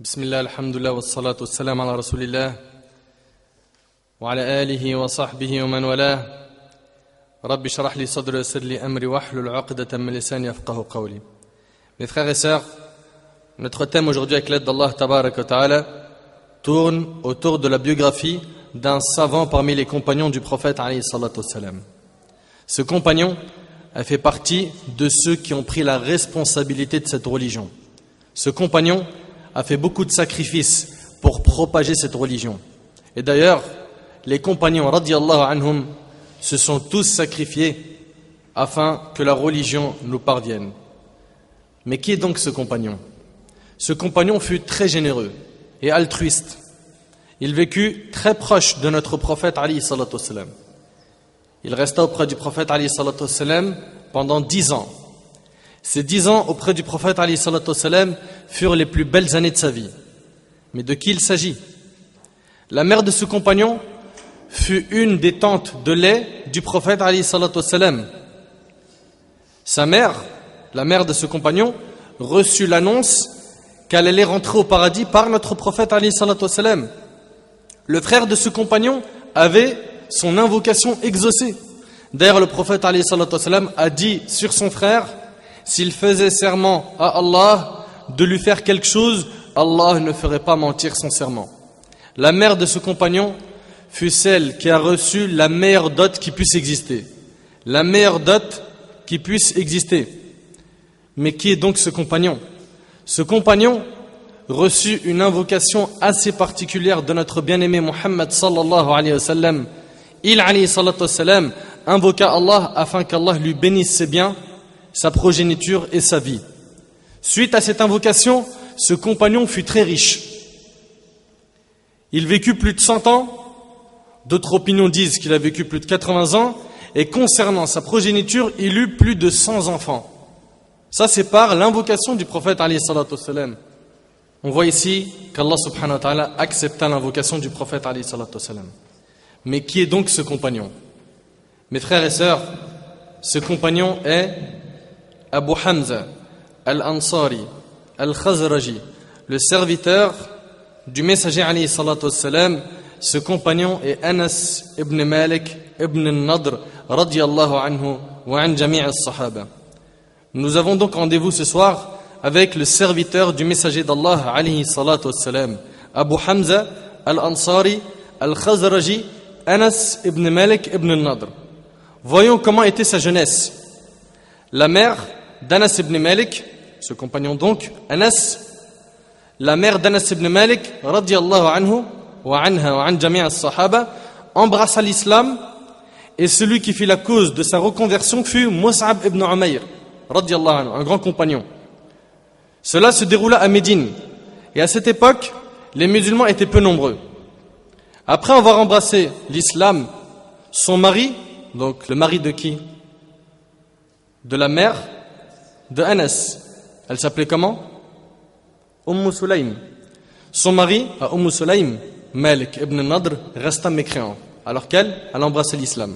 بسم الله الحمد لله والصلاة والسلام على رسول الله وعلى آله وصحبه ومن والاه رب اشرح لي صدري ويسر لي أمري واحلل عقدة من لساني يفقه قولي Mes frères et sœurs, notre thème aujourd'hui avec l'aide d'Allah Tabarak wa Ta'ala tourne autour de la biographie d'un savant parmi les compagnons du prophète alayhi salatu wassalam. Ce compagnon a fait partie de ceux qui ont pris la responsabilité de cette religion. Ce compagnon a fait beaucoup de sacrifices pour propager cette religion. Et d'ailleurs, les compagnons anhum se sont tous sacrifiés afin que la religion nous parvienne. Mais qui est donc ce compagnon? Ce compagnon fut très généreux et altruiste. Il vécut très proche de notre prophète Ali. Il resta auprès du prophète Ali pendant dix ans. Ces dix ans auprès du prophète furent les plus belles années de sa vie. Mais de qui il s'agit? La mère de ce compagnon fut une des tantes de lait du prophète. Sa mère, la mère de ce compagnon, reçut l'annonce qu'elle allait rentrer au paradis par notre prophète. Le frère de ce compagnon avait son invocation exaucée. D'ailleurs, le prophète a dit sur son frère s'il faisait serment à Allah de lui faire quelque chose, Allah ne ferait pas mentir son serment. La mère de ce compagnon fut celle qui a reçu la meilleure dot qui puisse exister. La meilleure dot qui puisse exister. Mais qui est donc ce compagnon? Ce compagnon reçut une invocation assez particulière de notre bien-aimé Muhammad sallallahu alayhi wa sallam. Il alayhi salatu wa sallam invoqua Allah afin qu'Allah lui bénisse ses biens sa progéniture et sa vie. Suite à cette invocation, ce compagnon fut très riche. Il vécut plus de 100 ans, d'autres opinions disent qu'il a vécu plus de 80 ans, et concernant sa progéniture, il eut plus de 100 enfants. Ça, c'est par l'invocation du prophète. On voit ici qu'Allah subhanahu wa ta'ala accepta l'invocation du prophète. Mais qui est donc ce compagnon? Mes frères et sœurs, ce compagnon est Abu Hamza al-Ansari al-Khazraji, le serviteur du messager alayhi salatu wassalam, ce compagnon est Anas ibn Malik ibn al-Nadr radiyallahu anhu wa an jami' al-sahaba. Nous avons donc rendez-vous ce soir avec le serviteur du messager d'Allah alayhi salatu wassalam, Abu Hamza al-Ansari al-Khazraji Anas ibn Malik ibn al-Nadr. Voyons comment était sa jeunesse. La mère d'Anas ibn Malik, ce compagnon donc, Anas, la mère d'Anas ibn Malik, radiallahu anhu, wa anha wa an sahaba embrassa l'islam et celui qui fit la cause de sa reconversion fut Mus'ab ibn Umayr, radiallahu anhu, un grand compagnon. Cela se déroula à Médine et à cette époque, les musulmans étaient peu nombreux. Après avoir embrassé l'islam, son mari, donc le mari de qui? De la mère de Anas. Elle s'appelait comment? Umm Sulaim. Son mari, à Umm Sulaim, Malik ibn Nadr, resta mécréant, alors qu'elle, elle embrassait l'islam.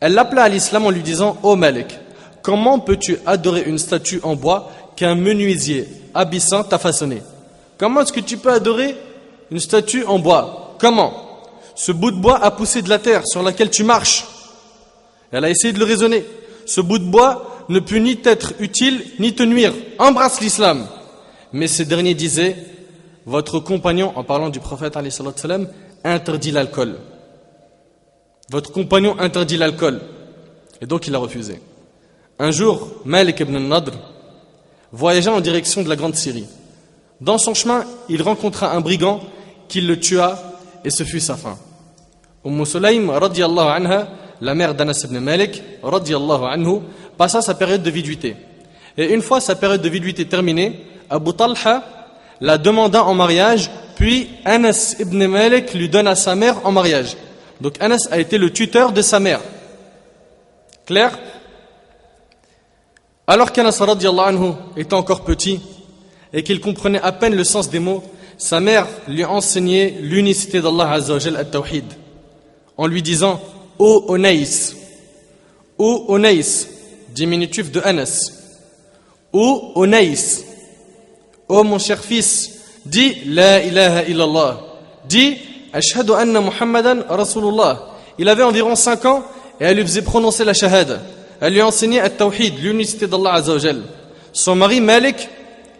Elle l'appela à l'islam en lui disant Ô oh Malik, comment peux-tu adorer une statue en bois qu'un menuisier abyssant t'a façonné Comment est-ce que tu peux adorer une statue en bois? Comment? Ce bout de bois a poussé de la terre sur laquelle tu marches. Elle a essayé de le raisonner. Ce bout de bois ne peut ni t'être utile ni te nuire. Embrasse l'islam. Mais ce dernier disait, votre compagnon, en parlant du prophète interdit l'alcool. Votre compagnon interdit l'alcool. Et donc il a refusé. Un jour, Malik ibn Nadr voyagea en direction de la Grande Syrie. Dans son chemin, il rencontra un brigand qui le tua et ce fut sa fin. Umm la mère d'Anas ibn Malik, passa sa période de viduité. Et une fois sa période de viduité terminée, Abu Talha la demanda en mariage, puis Anas ibn Malik lui donna sa mère en mariage. Donc Anas a été le tuteur de sa mère. Clair? Alors qu'Anas anhu était encore petit et qu'il comprenait à peine le sens des mots, sa mère lui enseignait l'unicité d'Allah Azzawajal at-Tawhid en lui disant Ô Onaïs, ô Onaïs, diminutif de Anas, ô Onaïs, ô mon cher fils, dis La ilaha illallah, dis Ashhadu anna Muhammadan Rasulullah. Il avait environ 5 ans et elle lui faisait prononcer la shahada. Elle lui enseignait At-Tawhid, l'unicité d'Allah Azzawajal. Son mari Malik,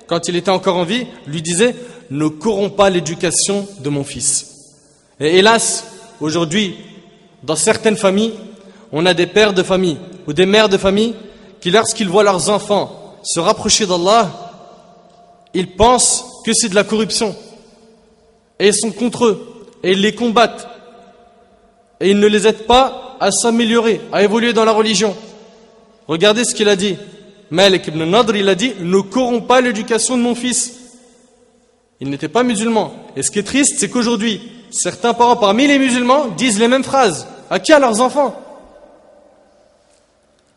quand il était encore en vie, lui disait Ne corromps pas l'éducation de mon fils. Et hélas, aujourd'hui, dans certaines familles, on a des pères de famille ou des mères de famille qui, lorsqu'ils voient leurs enfants se rapprocher d'Allah, ils pensent que c'est de la corruption. Et ils sont contre eux. Et ils les combattent. Et ils ne les aident pas à s'améliorer, à évoluer dans la religion. Regardez ce qu'il a dit. Malik ibn Nadr, il a dit Ne corromps pas l'éducation de mon fils. Il n'était pas musulman. Et ce qui est triste, c'est qu'aujourd'hui, certains parents parmi les musulmans disent les mêmes phrases. À qui À leurs enfants?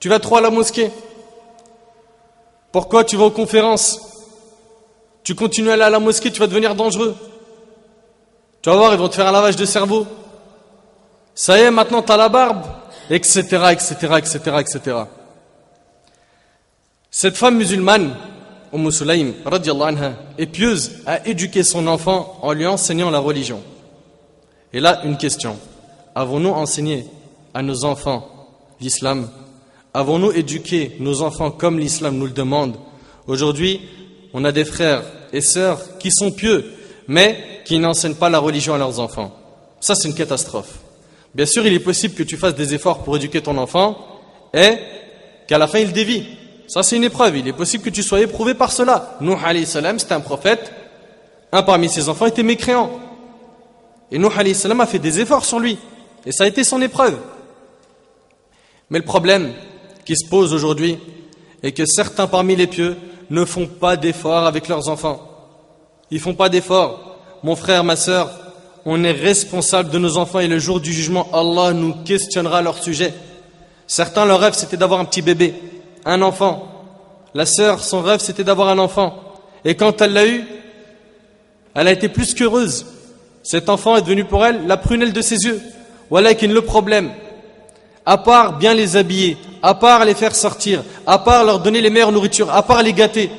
Tu vas trop à la mosquée. Pourquoi tu vas aux conférences? Tu continues à aller à la mosquée, tu vas devenir dangereux. Tu vas voir, ils vont te faire un lavage de cerveau. Ça y est, maintenant tu as la barbe, etc., etc., etc., etc. Cette femme musulmane, Umm Sulaim, anha, est pieuse à éduquer son enfant en lui enseignant la religion. Et là, une question. Avons-nous enseigné à nos enfants l'islam? Avons-nous éduqué nos enfants comme l'islam nous le demande Aujourd'hui, on a des frères et sœurs qui sont pieux, mais qui n'enseignent pas la religion à leurs enfants. Ça, c'est une catastrophe. Bien sûr, il est possible que tu fasses des efforts pour éduquer ton enfant et qu'à la fin, il dévie. Ça, c'est une épreuve. Il est possible que tu sois éprouvé par cela. Nuh salam, c'était un prophète. Un parmi ses enfants était mécréant. Et Nuh salam a fait des efforts sur lui. Et ça a été son épreuve. Mais le problème qui se pose aujourd'hui est que certains parmi les pieux ne font pas d'efforts avec leurs enfants. Ils font pas d'efforts. Mon frère, ma sœur, on est responsable de nos enfants et le jour du jugement, Allah nous questionnera leur sujet. Certains, leur rêve, c'était d'avoir un petit bébé un enfant. La sœur, son rêve, c'était d'avoir un enfant. Et quand elle l'a eu, elle a été plus qu'heureuse. Cet enfant est devenu pour elle la prunelle de ses yeux. Voilà qu'il le problème. À part bien les habiller, à part les faire sortir, à part leur donner les meilleures nourritures, à part les gâter,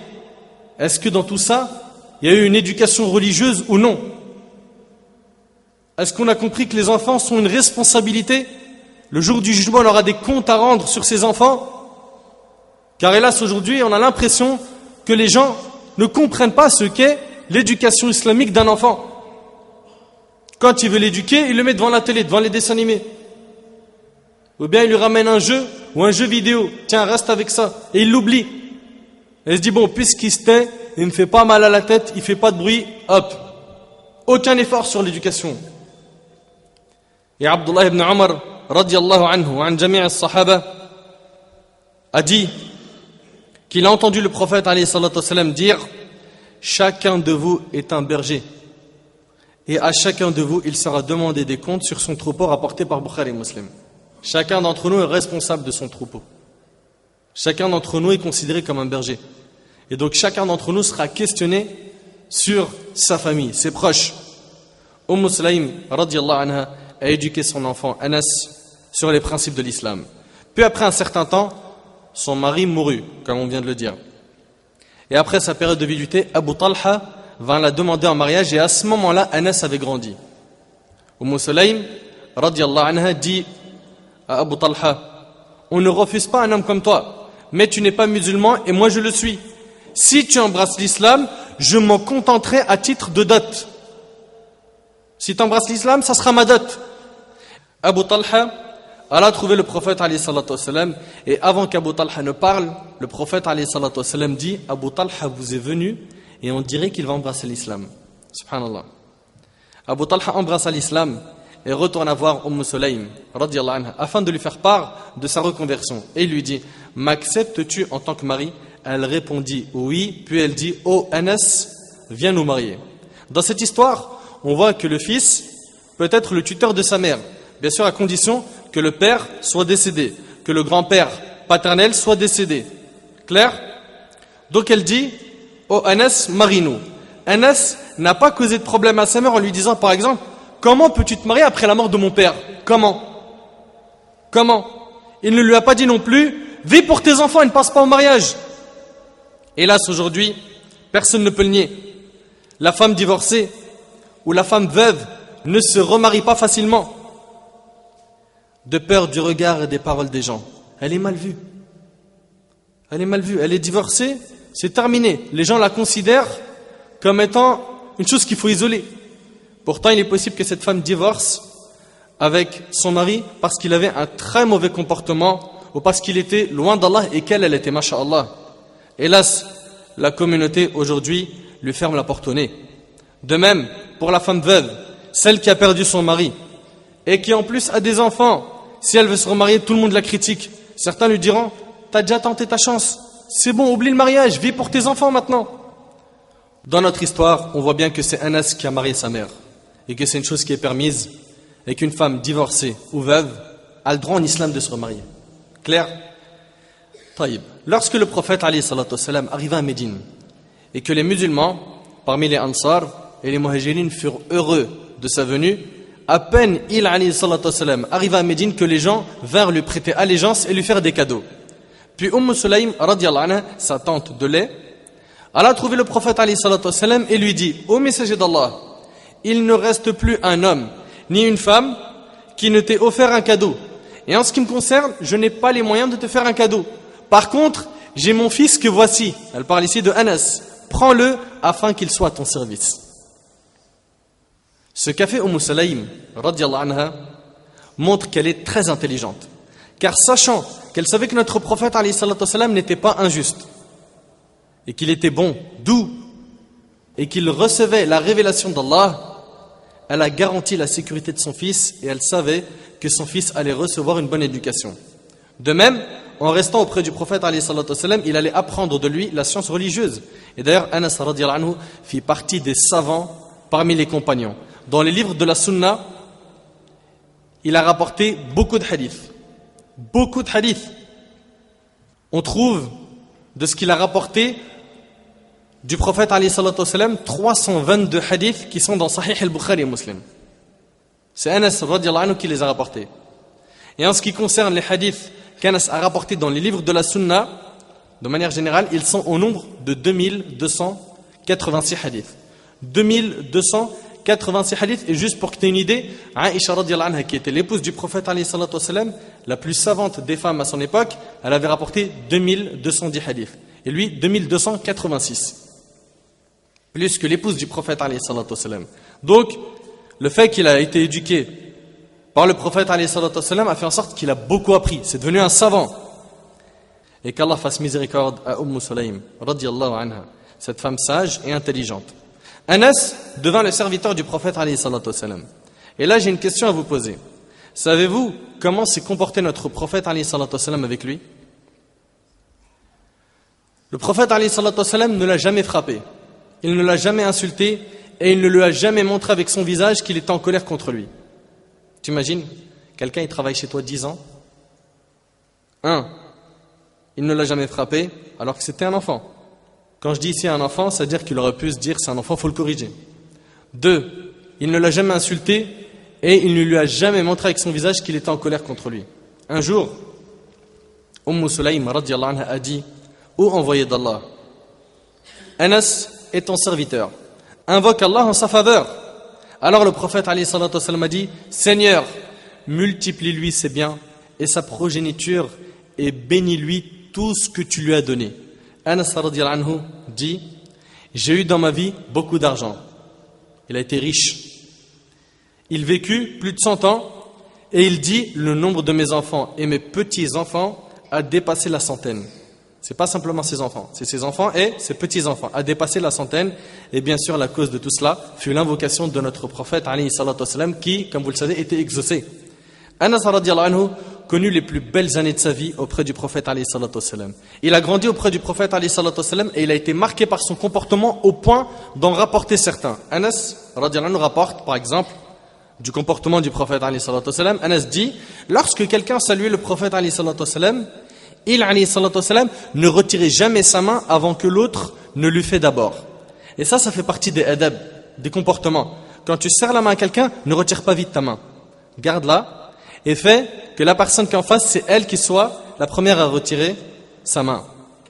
est-ce que dans tout ça, il y a eu une éducation religieuse ou non? Est-ce qu'on a compris que les enfants sont une responsabilité? Le jour du jugement, on aura des comptes à rendre sur ces enfants? Car hélas, aujourd'hui, on a l'impression que les gens ne comprennent pas ce qu'est l'éducation islamique d'un enfant. Quand il veut l'éduquer, il le met devant la télé, devant les dessins animés. Ou bien il lui ramène un jeu ou un jeu vidéo. Tiens, reste avec ça. Et il l'oublie. Et il se dit, bon, puisqu'il se tait, il ne fait pas mal à la tête, il ne fait pas de bruit, hop. Aucun effort sur l'éducation. Et Abdullah ibn Umar, radiallahu anhu, an jami' sahaba a dit, qu'il a entendu le prophète dire Chacun de vous est un berger. Et à chacun de vous, il sera demandé des comptes sur son troupeau rapporté par Bukhari Muslim. Chacun d'entre nous est responsable de son troupeau. Chacun d'entre nous est considéré comme un berger. Et donc chacun d'entre nous sera questionné sur sa famille, ses proches. Umm Sulaim, anha, a éduqué son enfant Anas sur les principes de l'islam. Puis après un certain temps, son mari mourut, comme on vient de le dire. Et après sa période de viduité, Abu Talha vint la demander en mariage et à ce moment-là, Anas avait grandi. Umm Sulaim, anha, dit Abu Talha, on ne refuse pas un homme comme toi, mais tu n'es pas musulman et moi je le suis. Si tu embrasses l'islam, je m'en contenterai à titre de dot. Si tu embrasses l'islam, ça sera ma dot. Abu Talha Allah a trouvé le prophète et avant qu'Abu Talha ne parle, le prophète dit Abu Talha vous est venu et on dirait qu'il va embrasser l'islam. Subhanallah. Abu Talha embrassa l'islam et retourna voir Umm Sulaim afin de lui faire part de sa reconversion et lui dit M'acceptes-tu en tant que mari? Elle répondit oui, puis elle dit Oh Anas, viens nous marier. Dans cette histoire, on voit que le fils peut être le tuteur de sa mère, bien sûr à condition que le père soit décédé, que le grand-père paternel soit décédé. Clair? Donc elle dit Oh Anas, marie-nous. Anas n'a pas causé de problème à sa mère en lui disant par exemple Comment peux-tu te marier après la mort de mon père? Comment? Comment? Il ne lui a pas dit non plus Vis pour tes enfants et ne passe pas au mariage. Hélas aujourd'hui, personne ne peut le nier. la femme divorcée ou la femme veuve ne se remarie pas facilement de peur du regard et des paroles des gens. Elle est mal vue. Elle est mal vue. Elle est divorcée, c'est terminé. Les gens la considèrent comme étant une chose qu'il faut isoler. Pourtant, il est possible que cette femme divorce avec son mari parce qu'il avait un très mauvais comportement ou parce qu'il était loin d'Allah et qu'elle, elle était masha'Allah. Hélas, la communauté aujourd'hui lui ferme la porte au nez. De même, pour la femme veuve, celle qui a perdu son mari et qui en plus a des enfants, si elle veut se remarier, tout le monde la critique. Certains lui diront, t'as déjà tenté ta chance, c'est bon, oublie le mariage, vis pour tes enfants maintenant. Dans notre histoire, on voit bien que c'est Anas qui a marié sa mère et que c'est une chose qui est permise et qu'une femme divorcée ou veuve a le droit en islam de se remarier. Clair? Taïb. Lorsque le prophète arriva à Médine et que les musulmans, parmi les Ansar et les Muhajirin, furent heureux de sa venue, à peine il arriva à Médine que les gens vinrent lui prêter allégeance et lui faire des cadeaux. Puis Umm Sulaim, sa tante de lait, Allah a trouvé le prophète et lui dit Ô messager d'Allah, il ne reste plus un homme ni une femme qui ne t'ait offert un cadeau. Et en ce qui me concerne, je n'ai pas les moyens de te faire un cadeau. Par contre, j'ai mon fils que voici. Elle parle ici de Anas. Prends-le afin qu'il soit à ton service. Ce qu'a fait Umm Salaim, anha, montre qu'elle est très intelligente. Car sachant qu'elle savait que notre prophète n'était pas injuste, et qu'il était bon, doux, et qu'il recevait la révélation d'Allah, elle a garanti la sécurité de son fils et elle savait que son fils allait recevoir une bonne éducation. De même, en restant auprès du prophète, il allait apprendre de lui la science religieuse. Et d'ailleurs, Anas fit partie des savants parmi les compagnons. Dans les livres de la Sunna, il a rapporté beaucoup de hadiths. Beaucoup de hadiths. On trouve de ce qu'il a rapporté du prophète Ali 322 hadiths qui sont dans Sahih al-Bukhari Muslim. C'est Anas anhu qui les a rapportés. Et en ce qui concerne les hadiths qu'Anas a rapportés dans les livres de la Sunna, de manière générale, ils sont au nombre de 2286 hadiths. 2286 hadiths, et juste pour que tu aies une idée, Aisha anha, qui était l'épouse du prophète la plus savante des femmes à son époque, elle avait rapporté 2210 hadiths. Et lui, 2286 plus que l'épouse du prophète Donc, le fait qu'il a été éduqué par le prophète a fait en sorte qu'il a beaucoup appris. C'est devenu un savant. Et qu'Allah fasse miséricorde à Umm Sulaim, anha, cette femme sage et intelligente. Anas devint le serviteur du prophète Et là, j'ai une question à vous poser. Savez-vous comment s'est comporté notre prophète avec lui? Le prophète ne l'a jamais frappé il ne l'a jamais insulté et il ne lui a jamais montré avec son visage qu'il était en colère contre lui. Tu imagines Quelqu'un, il travaille chez toi dix ans. Un, il ne l'a jamais frappé alors que c'était un enfant. Quand je dis ici un enfant, ça veut dire qu'il aurait pu se dire c'est un enfant, faut le corriger. Deux, il ne l'a jamais insulté et il ne lui a jamais montré avec son visage qu'il était en colère contre lui. Un jour, Umm a dit Ô envoyé d'Allah, est ton serviteur. Invoque Allah en sa faveur. Alors le prophète a dit Seigneur, multiplie-lui ses biens et sa progéniture et bénis-lui tout ce que tu lui as donné. Anas anhu dit J'ai eu dans ma vie beaucoup d'argent. Il a été riche. Il vécut plus de 100 ans et il dit Le nombre de mes enfants et mes petits-enfants a dépassé la centaine. C'est pas simplement ses enfants, c'est ses enfants et ses petits-enfants, a dépassé la centaine. Et bien sûr, la cause de tout cela fut l'invocation de notre prophète, qui, comme vous le savez, était exaucé. Anas anhu connu les plus belles années de sa vie auprès du prophète Il a grandi auprès du prophète et il a été marqué par son comportement au point d'en rapporter certains. Anas anhu rapporte, par exemple, du comportement du prophète Anas dit, lorsque quelqu'un saluait le prophète il ne retirait jamais sa main avant que l'autre ne lui fait d'abord. Et ça, ça fait partie des adab, des comportements. Quand tu serres la main à quelqu'un, ne retire pas vite ta main. Garde-la et fais que la personne qui en face, c'est elle qui soit la première à retirer sa main.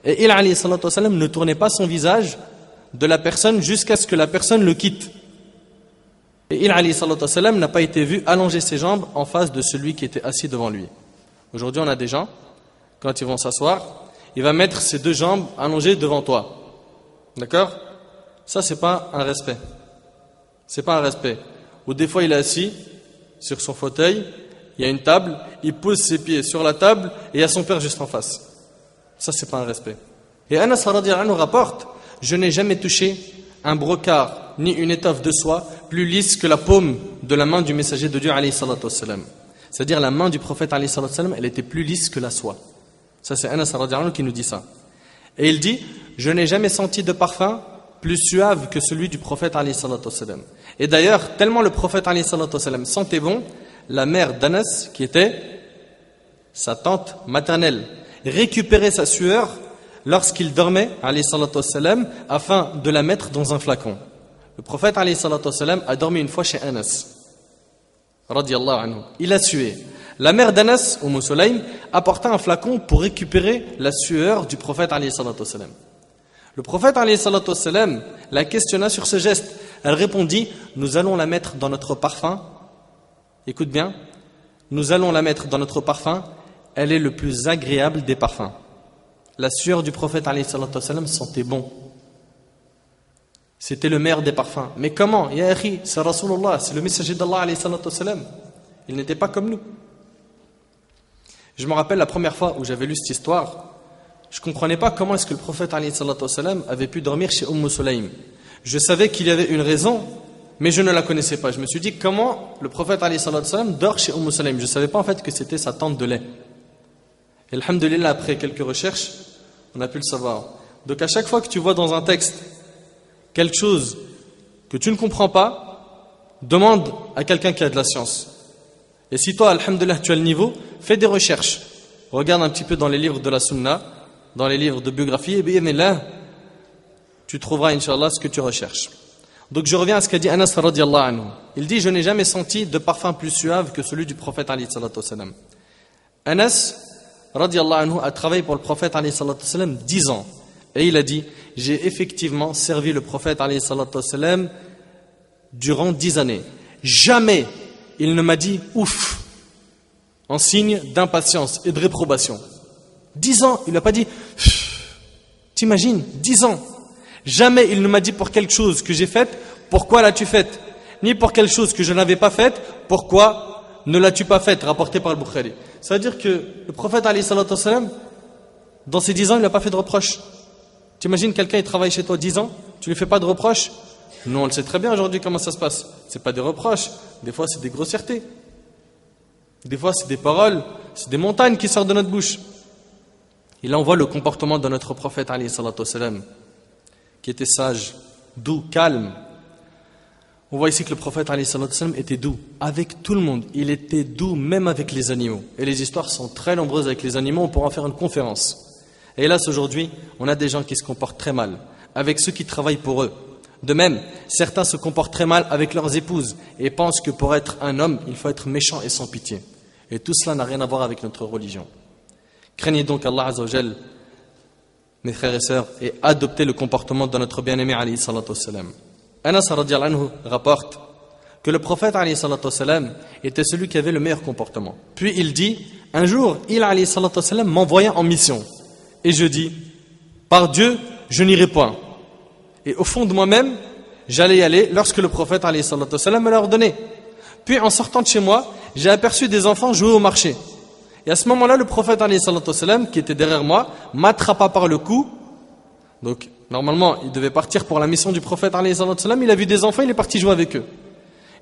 Et il ne tournait pas son visage de la personne jusqu'à ce que la personne le quitte. Et il, n'a pas été vu allonger ses jambes en face de celui qui était assis devant lui. Aujourd'hui, on a des gens, quand ils vont s'asseoir, il va mettre ses deux jambes allongées devant toi. D'accord? Ça, c'est pas un respect. C'est pas un respect. Ou des fois, il est assis sur son fauteuil, il y a une table, il pose ses pieds sur la table et il y a son père juste en face. Ça, c'est pas un respect. Et Anas nous rapporte Je n'ai jamais touché un brocart ni une étoffe de soie plus lisse que la paume de la main du messager de Dieu, c'est-à-dire la main du prophète, elle était plus lisse que la soie. Ça, c'est Anas qui nous dit ça. Et il dit Je n'ai jamais senti de parfum plus suave que celui du prophète. Et d'ailleurs, tellement le prophète sentait bon, la mère d'Anas, qui était sa tante maternelle, récupérait sa sueur lorsqu'il dormait, afin de la mettre dans un flacon. Le prophète a dormi une fois chez Anas. Il a sué. La mère d'Anas, Umm Sulaim, apporta un flacon pour récupérer la sueur du prophète Le prophète la questionna sur ce geste. Elle répondit Nous allons la mettre dans notre parfum. Écoute bien, nous allons la mettre dans notre parfum. Elle est le plus agréable des parfums. La sueur du prophète sentait bon. C'était le meilleur des parfums. Mais comment? Ya c'est Rasulullah, c'est le messager d'Allah Il n'était pas comme nous. Je me rappelle la première fois où j'avais lu cette histoire, je ne comprenais pas comment est-ce que le prophète avait pu dormir chez Umm Sulaim. Je savais qu'il y avait une raison, mais je ne la connaissais pas. Je me suis dit comment le prophète dort chez Umm Sulaim. Je ne savais pas en fait que c'était sa tante de lait. Et alhamdulillah, après quelques recherches, on a pu le savoir. Donc à chaque fois que tu vois dans un texte quelque chose que tu ne comprends pas, demande à quelqu'un qui a de la science. Et si toi, alhamdulillah, tu as le niveau, fais des recherches. Regarde un petit peu dans les livres de la sunna, dans les livres de biographie, et là, tu trouveras, inshallah, ce que tu recherches. Donc je reviens à ce qu'a dit Anas radiallahu anhu. Il dit, je n'ai jamais senti de parfum plus suave que celui du prophète alayhi Anas radiallahu anhu a travaillé pour le prophète alayhi sallam 10 ans. Et il a dit, j'ai effectivement servi le prophète alayhi durant 10 années. Jamais il ne m'a dit ouf en signe d'impatience et de réprobation. Dix ans, il n'a pas dit T'imagines, dix ans. Jamais il ne m'a dit pour quelque chose que j'ai faite, pourquoi l'as-tu faite? Ni pour quelque chose que je n'avais pas faite, pourquoi ne l'as-tu pas faite Rapporté par le Bukhari. Ça veut dire que le prophète, dans ces dix ans, il n'a pas fait de reproche. T'imagines quelqu'un, il travaille chez toi dix ans, tu ne lui fais pas de reproche nous, on le sait très bien aujourd'hui comment ça se passe. Ce pas des reproches, des fois c'est des grossièretés. Des fois c'est des paroles, c'est des montagnes qui sortent de notre bouche. Et là on voit le comportement de notre prophète qui était sage, doux, calme. On voit ici que le prophète était doux avec tout le monde. Il était doux même avec les animaux. Et les histoires sont très nombreuses avec les animaux, on pourra en faire une conférence. Hélas aujourd'hui, on a des gens qui se comportent très mal avec ceux qui travaillent pour eux. De même, certains se comportent très mal avec leurs épouses et pensent que pour être un homme, il faut être méchant et sans pitié. Et tout cela n'a rien à voir avec notre religion. Craignez donc Allah Azzawajal, mes frères et sœurs, et adoptez le comportement de notre bien-aimé alayhi salatu Anas anhu rapporte que le prophète était celui qui avait le meilleur comportement. Puis il dit, un jour, il alayhi salatu m'envoya en mission. Et je dis, par Dieu, je n'irai point. Et au fond de moi-même, j'allais y aller lorsque le prophète me l'a ordonné. Puis en sortant de chez moi, j'ai aperçu des enfants jouer au marché. Et à ce moment-là, le prophète qui était derrière moi, m'attrapa par le cou. Donc, normalement, il devait partir pour la mission du prophète il a vu des enfants, il est parti jouer avec eux.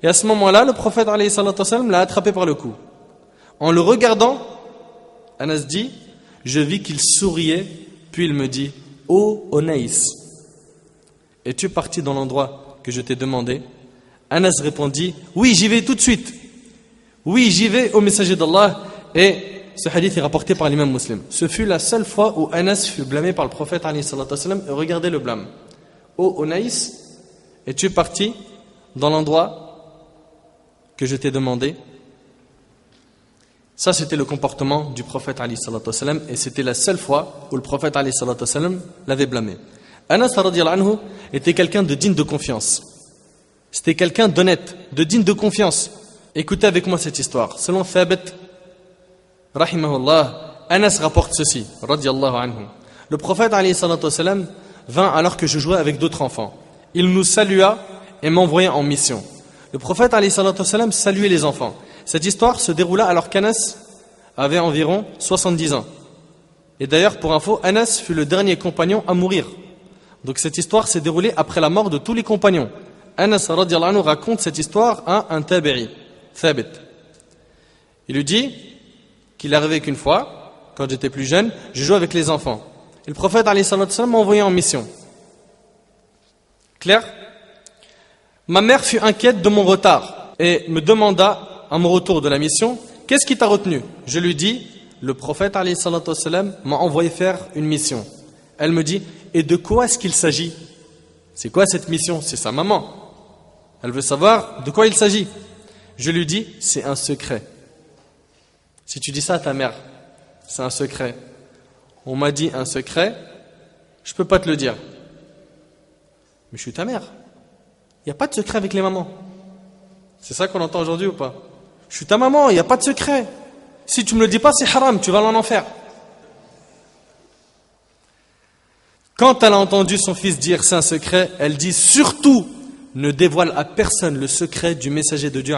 Et à ce moment-là, le prophète l'a attrapé par le cou. En le regardant, Anas dit, je vis qu'il souriait, puis il me dit, Ô oh, es-tu parti dans l'endroit que je t'ai demandé? Anas répondit Oui, j'y vais tout de suite. Oui, j'y vais au messager d'Allah. Et ce hadith est rapporté par l'imam muslim. Ce fut la seule fois où Anas fut blâmé par le prophète et regardez le blâme. Ô Onaïs, es-tu parti dans l'endroit que je t'ai demandé? Ça, c'était le comportement du prophète et c'était la seule fois où le prophète l'avait blâmé. Anas anhu était quelqu'un de digne de confiance. C'était quelqu'un d'honnête, de digne de confiance. Écoutez avec moi cette histoire. Selon Thabit, rahimahullah, Anas rapporte ceci, radiallahu anhu. Le prophète vint alors que je jouais avec d'autres enfants. Il nous salua et m'envoya en mission. Le prophète saluait les enfants. Cette histoire se déroula alors qu'Anas avait environ 70 ans. Et d'ailleurs, pour info, Anas fut le dernier compagnon à mourir donc cette histoire s'est déroulée après la mort de tous les compagnons. Anas anhu raconte cette histoire à un tabi'i, Thabit. Il lui dit qu'il est arrivé qu'une fois, quand j'étais plus jeune, je jouais avec les enfants. Et le prophète m'a envoyé en mission. Clair? Ma mère fut inquiète de mon retard et me demanda, à mon retour de la mission, qu'est-ce qui t'a retenu? Je lui dis, le prophète m'a envoyé faire une mission. Elle me dit, et de quoi est-ce qu'il s'agit? C'est quoi cette mission? C'est sa maman. Elle veut savoir de quoi il s'agit. Je lui dis, c'est un secret. Si tu dis ça à ta mère, c'est un secret. On m'a dit un secret, je peux pas te le dire. Mais je suis ta mère. Il n'y a pas de secret avec les mamans. C'est ça qu'on entend aujourd'hui ou pas? Je suis ta maman, il n'y a pas de secret. Si tu ne me le dis pas, c'est haram, tu vas en enfer. Quand elle a entendu son fils dire c'est un secret, elle dit surtout ne dévoile à personne le secret du messager de Dieu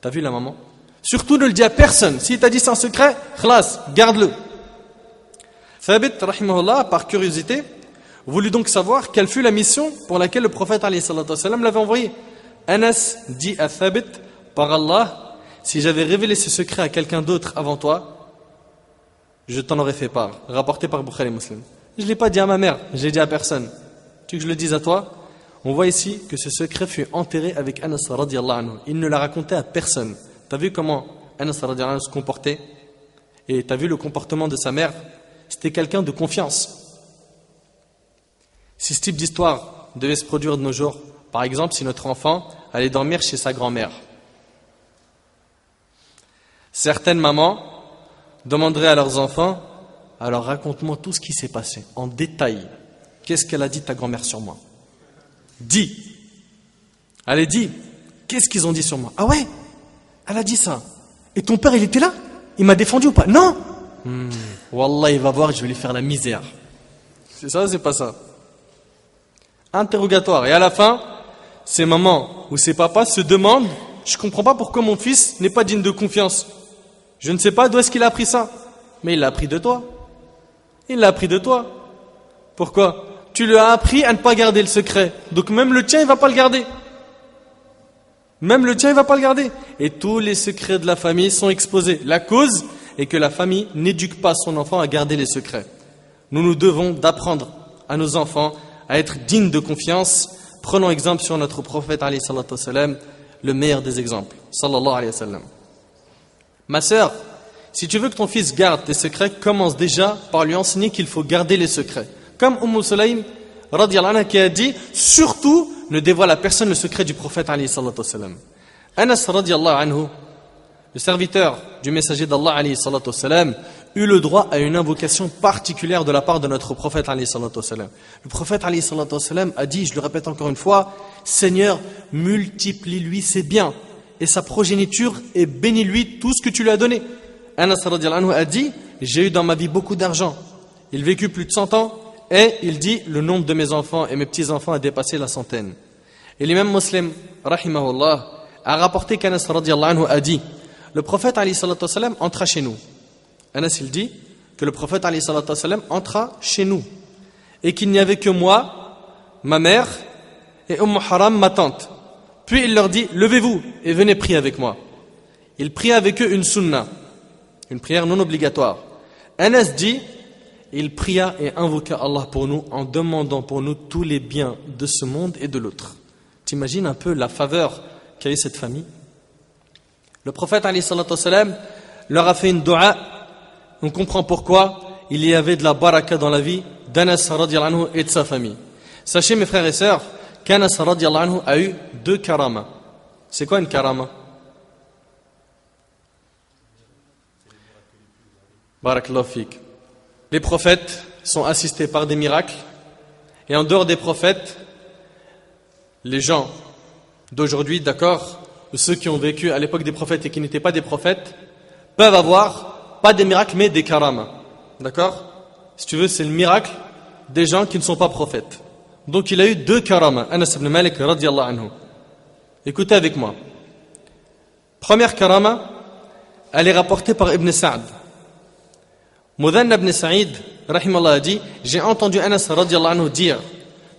T'as vu la maman? Surtout ne le dis à personne. S'il t'a dit c'est un secret, khlas, garde-le. Thabit, par curiosité, voulut donc savoir quelle fut la mission pour laquelle le prophète l'avait envoyé. Anas dit à Thabit, par Allah, si j'avais révélé ce secret à quelqu'un d'autre avant toi, je t'en aurais fait part. Rapporté par Bukhari Muslim. Je ne l'ai pas dit à ma mère, je l'ai dit à personne. Tu veux que je le dise à toi? On voit ici que ce secret fut enterré avec Anas radiallahu. Il ne l'a raconté à personne. Tu as vu comment Anas radiallahu se comportait? Et tu as vu le comportement de sa mère? C'était quelqu'un de confiance. Si ce type d'histoire devait se produire de nos jours, par exemple si notre enfant allait dormir chez sa grand-mère, certaines mamans demanderaient à leurs enfants alors raconte-moi tout ce qui s'est passé, en détail. Qu'est-ce qu'elle a dit ta grand-mère sur moi? Dis. Allez, dis. Qu'est-ce qu'ils ont dit sur moi? Ah ouais Elle a dit ça. Et ton père, il était là? Il m'a défendu ou pas? Non hmm. Wallah, il va voir, je vais lui faire la misère. C'est ça ou c'est pas ça? Interrogatoire. Et à la fin, ces mamans ou ces papas se demandent Je comprends pas pourquoi mon fils n'est pas digne de confiance. Je ne sais pas d'où est-ce qu'il a appris ça. Mais il l'a appris de toi. Il l'a appris de toi. Pourquoi? Tu lui as appris à ne pas garder le secret. Donc même le tien, il va pas le garder. Même le tien, il va pas le garder. Et tous les secrets de la famille sont exposés. La cause est que la famille n'éduque pas son enfant à garder les secrets. Nous nous devons d'apprendre à nos enfants à être dignes de confiance. Prenons exemple sur notre prophète, le meilleur des exemples. Ma sœur, si tu veux que ton fils garde tes secrets, commence déjà par lui enseigner qu'il faut garder les secrets. Comme Umm Sulaim anha, qui a dit surtout ne dévoile à personne le secret du prophète alayhi Anas anhu, le serviteur du messager d'Allah alayhi eut le droit à une invocation particulière de la part de notre prophète alayhi Le prophète alayhi a dit, je le répète encore une fois, Seigneur, multiplie-lui ses biens et sa progéniture et bénis-lui tout ce que tu lui as donné. Anas a dit J'ai eu dans ma vie beaucoup d'argent. Il vécut plus de 100 ans et il dit Le nombre de mes enfants et mes petits-enfants a dépassé la centaine. Et l'imam muslim, rahimahullah, a rapporté qu'Anas a dit Le prophète entra chez nous. Anas il dit que le prophète entra chez nous et qu'il n'y avait que moi, ma mère et Umm Haram, ma tante. Puis il leur dit Levez-vous et venez prier avec moi. Il pria avec eux une sunnah une prière non obligatoire. Anas dit, il pria et invoqua Allah pour nous en demandant pour nous tous les biens de ce monde et de l'autre. T'imagines un peu la faveur qu'a eu cette famille? Le prophète salam, leur a fait une dua. On comprend pourquoi il y avait de la baraka dans la vie d'Anas et de sa famille. Sachez mes frères et sœurs qu'Anas a eu deux karamas. C'est quoi une karama? Les prophètes sont assistés par des miracles Et en dehors des prophètes, les gens d'aujourd'hui, d'accord, ou ceux qui ont vécu à l'époque des prophètes et qui n'étaient pas des prophètes, peuvent avoir, pas des miracles, mais des karamas. D'accord? Si tu veux, c'est le miracle des gens qui ne sont pas prophètes. Donc il a eu deux karamas. Anas ibn Malik radiallahu anhu. Écoutez avec moi. Première karama, elle est rapportée par Ibn Sa'd. Mudhan ibn Sa'id, rahimallah, a dit J'ai entendu Anas radiallahu dire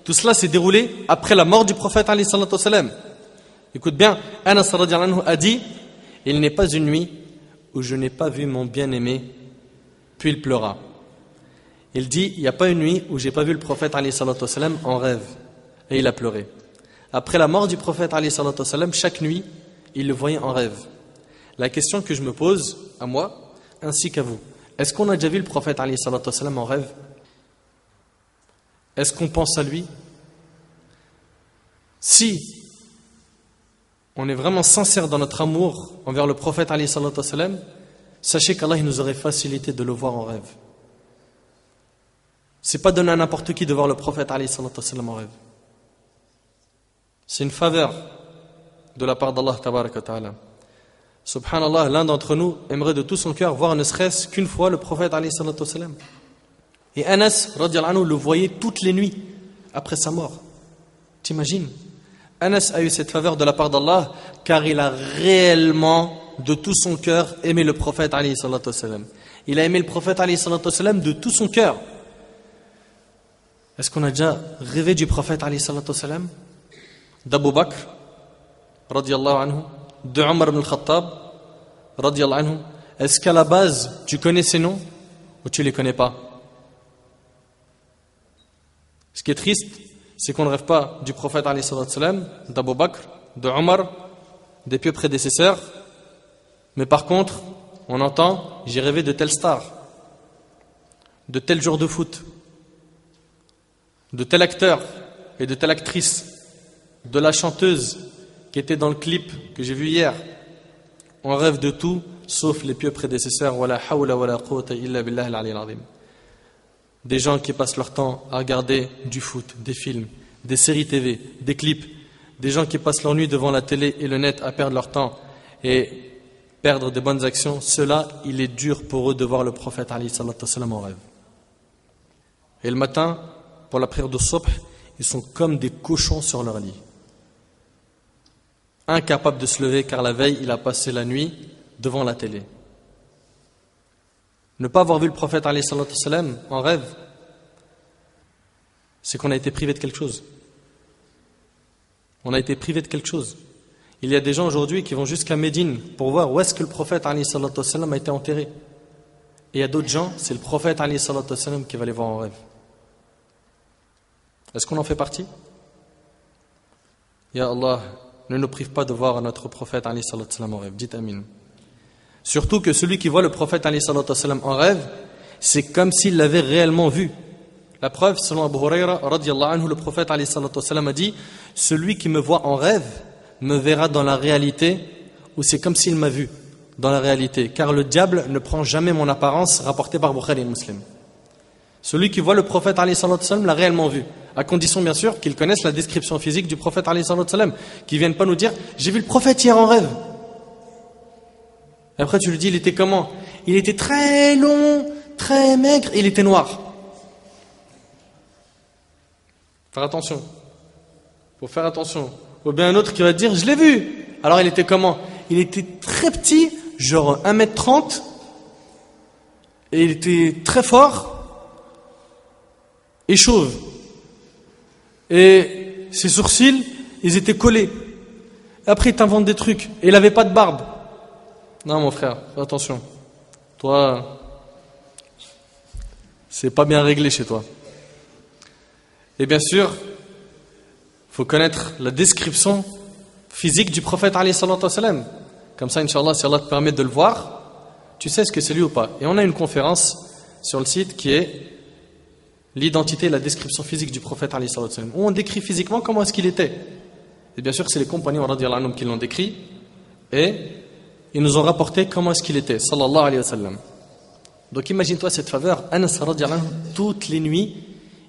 Tout cela s'est déroulé après la mort du prophète alayhi wasalam. Écoute bien, Anas radiallahu a dit Il n'est pas une nuit où je n'ai pas vu mon bien-aimé, puis il pleura. Il dit Il n'y a pas une nuit où j'ai pas vu le prophète wasalam en rêve. Et il a pleuré. Après la mort du prophète wasalam, chaque nuit, il le voyait en rêve. La question que je me pose à moi, ainsi qu'à vous, est-ce qu'on a déjà vu le prophète en rêve? Est-ce qu'on pense à lui? Si on est vraiment sincère dans notre amour envers le prophète sachez qu'Allah nous aurait facilité de le voir en rêve. C'est pas donner à n'importe qui de voir le prophète en rêve. C'est une faveur de la part d'Allah ta'ala. Subhanallah, l'un d'entre nous aimerait de tout son cœur voir ne serait-ce qu'une fois le prophète alayhi. Et Anas anhu, le voyait toutes les nuits après sa mort. T'imagines? Anas a eu cette faveur de la part d'Allah car il a réellement de tout son cœur aimé le prophète. Il a aimé le prophète de tout son cœur. Est-ce qu'on a déjà rêvé du prophète alayhi D'Abu Bakr radiallahu anhu de Omar ibn al-Khattab Est-ce qu'à la base tu connais ces noms ou tu les connais pas? Ce qui est triste, c'est qu'on ne rêve pas du prophète d'Abu Bakr, de Omar, des pieux prédécesseurs, mais par contre, on entend j'ai rêvé de telle star, de tel jour de foot, de tel acteur et de telle actrice, de la chanteuse qui était dans le clip que j'ai vu hier. On rêve de tout sauf les pieux prédécesseurs. Des gens qui passent leur temps à regarder du foot, des films, des séries TV, des clips. Des gens qui passent leur nuit devant la télé et le net à perdre leur temps et perdre de bonnes actions. Cela, il est dur pour eux de voir le prophète Ali en rêve. Et le matin, pour la prière de Sobh, ils sont comme des cochons sur leur lit. Incapables de se lever car la veille, il a passé la nuit devant la télé. Ne pas avoir vu le prophète sallam, en rêve, c'est qu'on a été privé de quelque chose. On a été privé de quelque chose. Il y a des gens aujourd'hui qui vont jusqu'à Médine pour voir où est-ce que le prophète sallam, a été enterré. Et il y a d'autres gens, c'est le prophète sallam, qui va les voir en rêve. Est-ce qu'on en fait partie? Ya Allah, ne nous prive pas de voir notre prophète en rêve. Dites Amin. Surtout que celui qui voit le prophète en rêve, c'est comme s'il l'avait réellement vu. La preuve, selon Abu Huraira, anhu, le prophète a dit Celui qui me voit en rêve me verra dans la réalité, ou c'est comme s'il m'a vu dans la réalité. Car le diable ne prend jamais mon apparence, rapportée par Bukhari et Muslim. Celui qui voit le prophète l'a réellement vu. À condition, bien sûr, qu'il connaisse la description physique du prophète qu'il ne vienne pas nous dire J'ai vu le prophète hier en rêve. Et après, tu lui dis Il était comment? Il était très long, très maigre, et il était noir. Faire attention. Faut faire attention. Ou bien un autre qui va dire Je l'ai vu. Alors, il était comment? Il était très petit, genre 1m30, et il était très fort et chauve. Et ses sourcils, ils étaient collés. Après, il t'invente des trucs. Et il n'avait pas de barbe. Non, mon frère, attention. Toi, c'est pas bien réglé chez toi. Et bien sûr, faut connaître la description physique du prophète. Comme ça, Inch'Allah, si Allah te permet de le voir, tu sais ce que c'est lui ou pas. Et on a une conférence sur le site qui est l'identité et la description physique du prophète où on décrit physiquement comment est-ce qu'il était. Et bien sûr, c'est les compagnons qui l'ont décrit et ils nous ont rapporté comment est-ce qu'il était, sallallahu alayhi wa. Donc imagine-toi cette faveur, Anas toutes les nuits,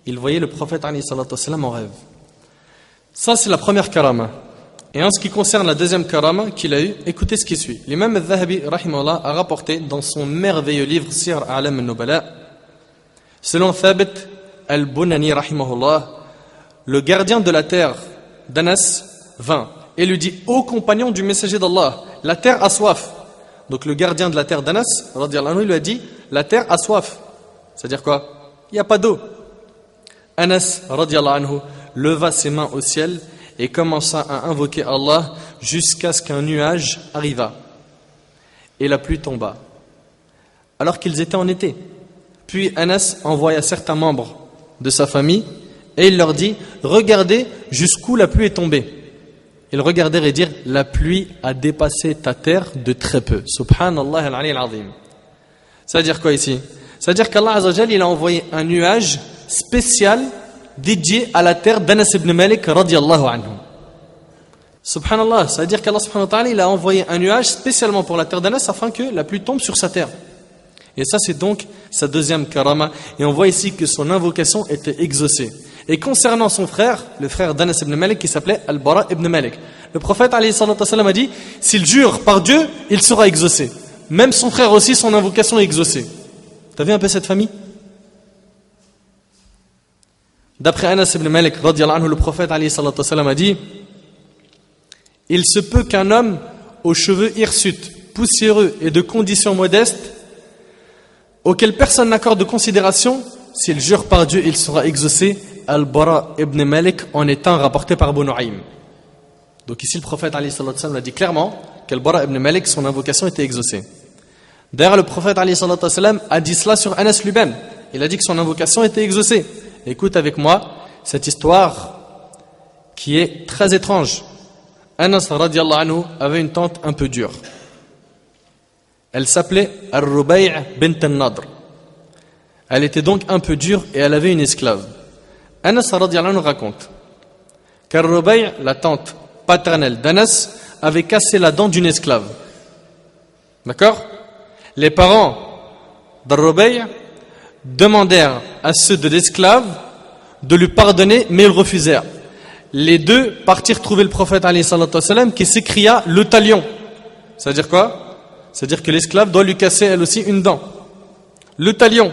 il voyait le prophète en rêve. Ça, c'est la première karama. Et en ce qui concerne la deuxième karama qu'il a eue, écoutez ce qui suit. L'imam al-Zahabi a rapporté dans son merveilleux livre Sir Alam al-Nubala, selon Thabit al-Bunani le gardien de la terre d'Anas vint et lui dit Ô compagnon du messager d'Allah, la terre a soif. Donc le gardien de la terre d'Anas, lui a dit La terre a soif. C'est-à-dire quoi? Il n'y a pas d'eau. Anas anhu, leva ses mains au ciel et commença à invoquer Allah jusqu'à ce qu'un nuage arriva. Et la pluie tomba. Alors qu'ils étaient en été. Puis Anas envoya certains membres de sa famille et il leur dit Regardez jusqu'où la pluie est tombée. Ils regardèrent et dirent La pluie a dépassé ta terre de très peu. Subhanallah al-azim. Ça veut dire quoi ici? Ça veut dire qu'Allah il a envoyé un nuage spécial dédié à la terre d'Anas ibn Malik radiallahu anhu. Subhanallah, ça veut dire qu'Allah a envoyé un nuage spécialement pour la terre d'Anas afin que la pluie tombe sur sa terre. Et ça, c'est donc sa deuxième karama. Et on voit ici que son invocation était exaucée. Et concernant son frère, le frère d'Anas ibn Malik, qui s'appelait Al-Bara ibn Malik, le prophète a dit S'il jure par Dieu, il sera exaucé. Même son frère aussi, son invocation est exaucée. T'as vu un peu cette famille? D'après Anas ibn Malik, le prophète a dit Il se peut qu'un homme aux cheveux hirsutes, poussiéreux et de conditions modestes, auquel personne n'accorde de considération, s'il jure par Dieu, il sera exaucé. Al-Bara ibn Malik en étant rapporté par Abu Donc ici, le prophète a dit clairement qu'Al-Bara ibn Malik, son invocation était exaucée. D'ailleurs, le prophète a dit cela sur Anas lui-même. Il a dit que son invocation était exaucée. Écoute avec moi cette histoire qui est très étrange. Anas anhu avait une tante un peu dure. Elle s'appelait Ar-Rubay' bint al-Nadr. Elle était donc un peu dure et elle avait une esclave. Anas anhu raconte qu'Ar-Rubay', la tante paternelle d'Anas, avait cassé la dent d'une esclave. D'accord? Les parents d'Ar-Rubay' demandèrent à ceux de l'esclave de lui pardonner, mais ils refusèrent. Les deux partirent trouver le prophète qui s'écria le talion. C'est-à-dire quoi? C'est-à-dire que l'esclave doit lui casser elle aussi une dent. Le talion.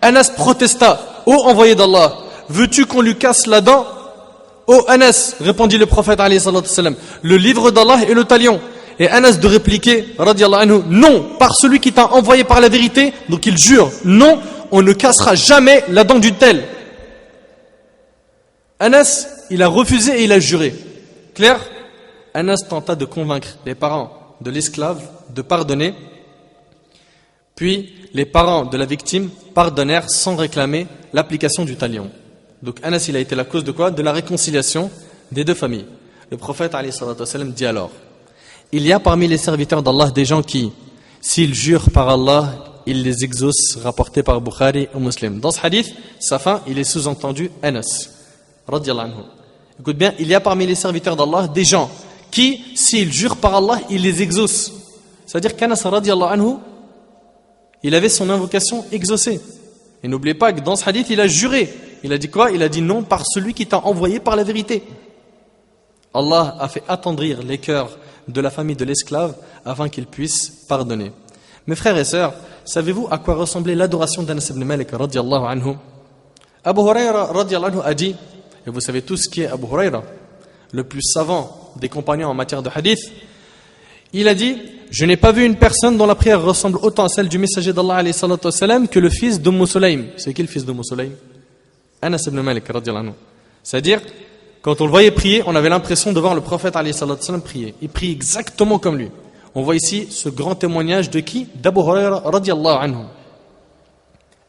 Anas protesta. Ô envoyé d'Allah, veux-tu qu'on lui casse la dent? Ô Anas, répondit le prophète le livre d'Allah et le talion. Et Anas de répliquer, anhu, non, par celui qui t'a envoyé par la vérité, donc il jure, non, on ne cassera jamais la dent du tel. Anas, il a refusé et il a juré. Clair? Anas tenta de convaincre les parents de l'esclave de pardonner. Puis les parents de la victime pardonnèrent sans réclamer l'application du talion. Donc Anas, il a été la cause de quoi? De la réconciliation des deux familles. Le prophète dit alors Il y a parmi les serviteurs d'Allah des gens qui, s'ils jurent par Allah, il les exauce, rapporté par Bukhari ou Muslim. Dans ce hadith, sa fin, il est sous-entendu Anas. Écoute bien, il y a parmi les serviteurs d'Allah des gens qui, s'ils jurent par Allah, il les exauce. C'est-à-dire qu'Anas anhu, il avait son invocation exaucée. Et n'oubliez pas que dans ce hadith, il a juré. Il a dit quoi? Il a dit non par celui qui t'a envoyé par la vérité. Allah a fait attendrir les cœurs de la famille de l'esclave afin qu'ils puissent pardonner. Mes frères et sœurs, savez-vous à quoi ressemblait l'adoration d'Anas ibn Malik radiallahu anhu? Abu Huraira radiallahu anhu a dit, et vous savez tous qui est Abu Huraira, le plus savant des compagnons en matière de hadith, il a dit Je n'ai pas vu une personne dont la prière ressemble autant à celle du messager d'Allah que le fils d'Umm Sulaym. C'est qui le fils d'Umm Sulaym? Anas ibn Malik. C'est-à-dire, quand on le voyait prier, on avait l'impression de voir le prophète prier. Il prie exactement comme lui. On voit ici ce grand témoignage de qui? D'Abu Huraira radiallahu anhu.